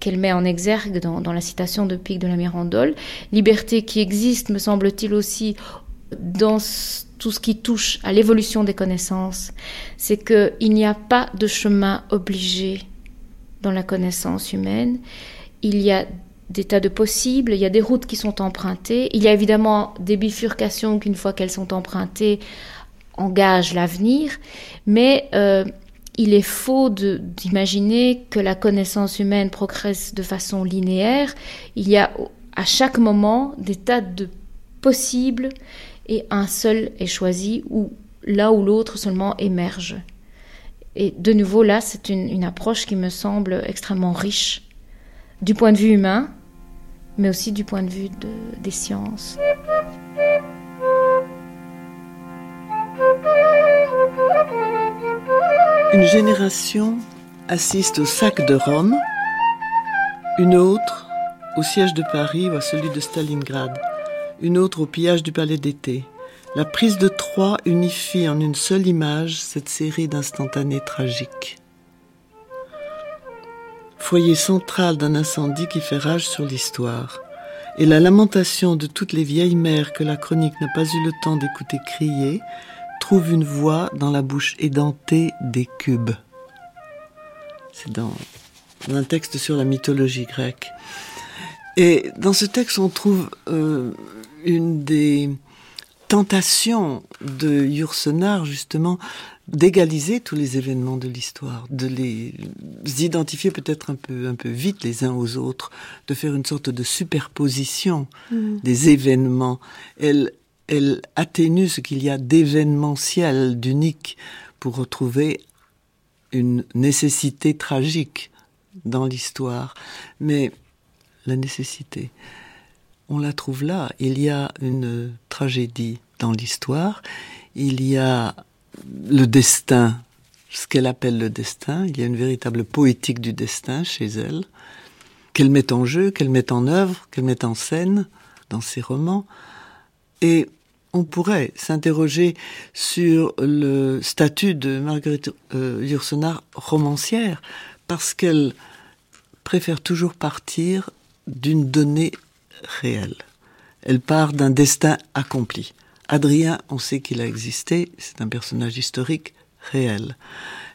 qu'elle met en exergue dans, la citation de Pic de la Mirandole, liberté qui existe, me semble-t-il, aussi dans tout ce qui touche à l'évolution des connaissances, c'est qu'il n'y a pas de chemin obligé dans la connaissance humaine. Il y a des tas de possibles, il y a des routes qui sont empruntées, il y a évidemment des bifurcations qu'une fois qu'elles sont empruntées engagent l'avenir, mais euh, il est faux d'imaginer que la connaissance humaine progresse de façon linéaire. Il y a à chaque moment des tas de possibles et un seul est choisi ou l'un ou l'autre seulement émerge. Et de nouveau, là, c'est une, approche qui me semble extrêmement riche du point de vue humain, mais aussi du point de vue des sciences. Une génération assiste au sac de Rome, une autre au siège de Paris ou à celui de Stalingrad, une autre au pillage du palais d'été. La prise de Troie unifie en une seule image cette série d'instantanés tragiques. Foyer central d'un incendie qui fait rage sur l'histoire. Et la lamentation de toutes les vieilles mères que la chronique n'a pas eu le temps d'écouter crier trouve une voix dans la bouche édentée des cubes. C'est dans un texte sur la mythologie grecque. Et dans ce texte, on trouve euh, une des tentations de Yourcenar, justement, d'égaliser tous les événements de l'histoire, de les identifier peut-être un peu, un peu vite les uns aux autres, de faire une sorte de superposition mm. des événements. Elle, elle atténue ce qu'il y a d'événementiel, d'unique, pour retrouver une nécessité tragique dans l'histoire. Mais la nécessité, on la trouve là. Il y a une tragédie dans l'histoire, il y a le destin, ce qu'elle appelle le destin, il y a une véritable poétique du destin chez elle, qu'elle met en jeu, qu'elle met en œuvre, qu'elle met en scène dans ses romans. Et on pourrait s'interroger sur le statut de Marguerite euh, romancière, parce qu'elle préfère toujours partir d'une donnée réelle. Elle part d'un destin accompli. Adrien, on sait qu'il a existé, c'est un personnage historique réel.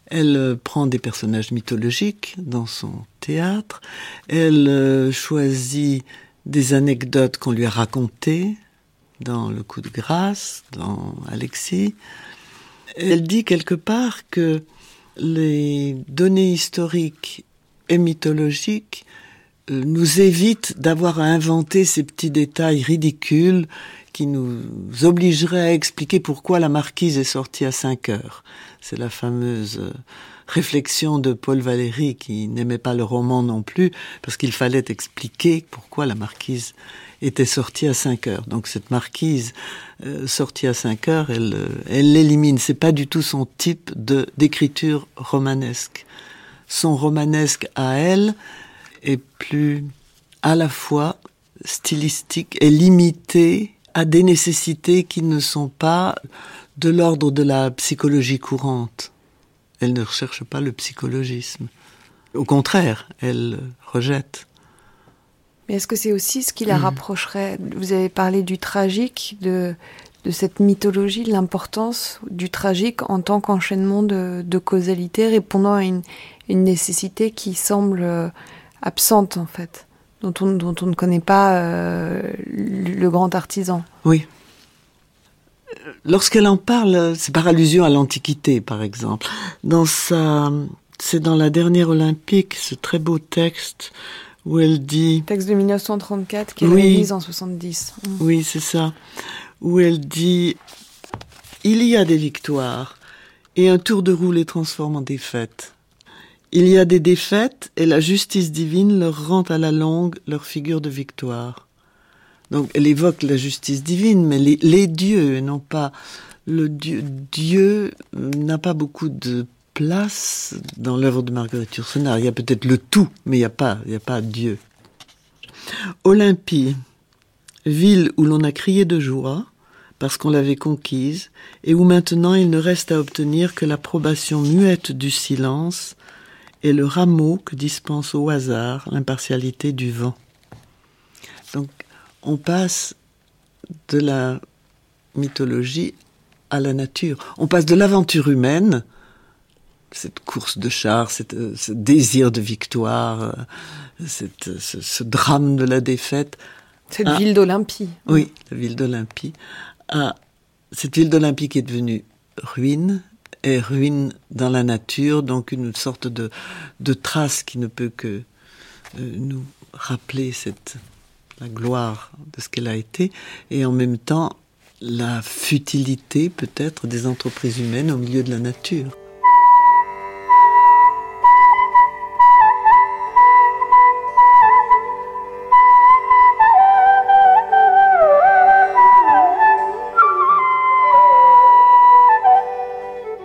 Elle euh, prend des personnages mythologiques dans son théâtre, elle euh, choisit des anecdotes qu'on lui a racontées dans Le coup de grâce, dans Alexis. Elle dit quelque part que les données historiques et mythologiques euh, nous évitent d'avoir à inventer ces petits détails ridicules qui nous obligerait à expliquer pourquoi la marquise est sortie à 5 heures. C'est la fameuse euh, réflexion de Paul Valéry qui n'aimait pas le roman non plus parce qu'il fallait expliquer pourquoi la marquise était sortie à 5 heures. Donc cette marquise euh, sortie à 5 heures, elle euh, elle l'élimine. C'est pas du tout son type de d'écriture romanesque. Son romanesque à elle est plus à la fois stylistique et limité à des nécessités qui ne sont pas de l'ordre de la psychologie courante. Elle ne recherche pas le psychologisme. Au contraire, elle rejette. Mais est-ce que c'est aussi ce qui la mm. rapprocherait? Vous avez parlé du tragique, de, de cette mythologie, de l'importance du tragique en tant qu'enchaînement de, de, causalité répondant à une, une nécessité qui semble euh, absente en fait dont on, dont on ne connaît pas euh, le grand artisan. Oui. Lorsqu'elle en parle, c'est par allusion à l'Antiquité, par exemple. Dans sa, c'est dans la dernière Olympique, ce très beau texte où elle dit. Texte de 1934 qu'elle oui, réalise en 70. Mm. Oui, c'est ça. Où elle dit il y a des victoires et un tour de roue les transforme en défaites. Il y a des défaites et la justice divine leur rend à la longue leur figure de victoire. Donc elle évoque la justice divine, mais les, dieux, non pas le dieu. Dieu n'a pas beaucoup de place dans l'œuvre de Marguerite Yourcenar. Il y a peut-être le tout, mais il n'y a pas, il n'y a pas Dieu. Olympie, ville où l'on a crié de joie parce qu'on l'avait conquise, et où maintenant il ne reste à obtenir que l'approbation muette du silence et le rameau que dispense au hasard l'impartialité du vent. On passe de la mythologie à la nature. On passe de l'aventure humaine, cette course de chars, euh, ce désir de victoire, euh, cette, ce, drame de la défaite. Cette ville d'Olympie. Oui, la ville d'Olympie. À cette ville d'Olympie qui est devenue ruine, est ruine dans la nature, donc une sorte de, de trace qui ne peut que euh, nous rappeler cette, la gloire de ce qu'elle a été, et en même temps la futilité peut-être des entreprises humaines au milieu de la nature.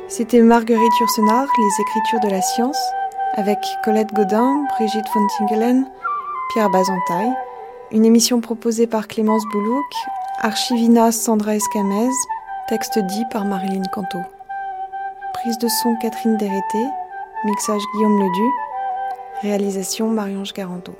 C'était Marguerite Yourcenar, Les Écritures de la Science, avec Colette Godin, Brigitte von Tingelen, Pierre Bazentaille. Une émission proposée par Clémence Boulouk, Archivina Sandra Escamez, texte dit par Marilyn Canto. Prise de son Catherine Dérété, mixage Guillaume Ledu, réalisation Marie-Ange Garanto.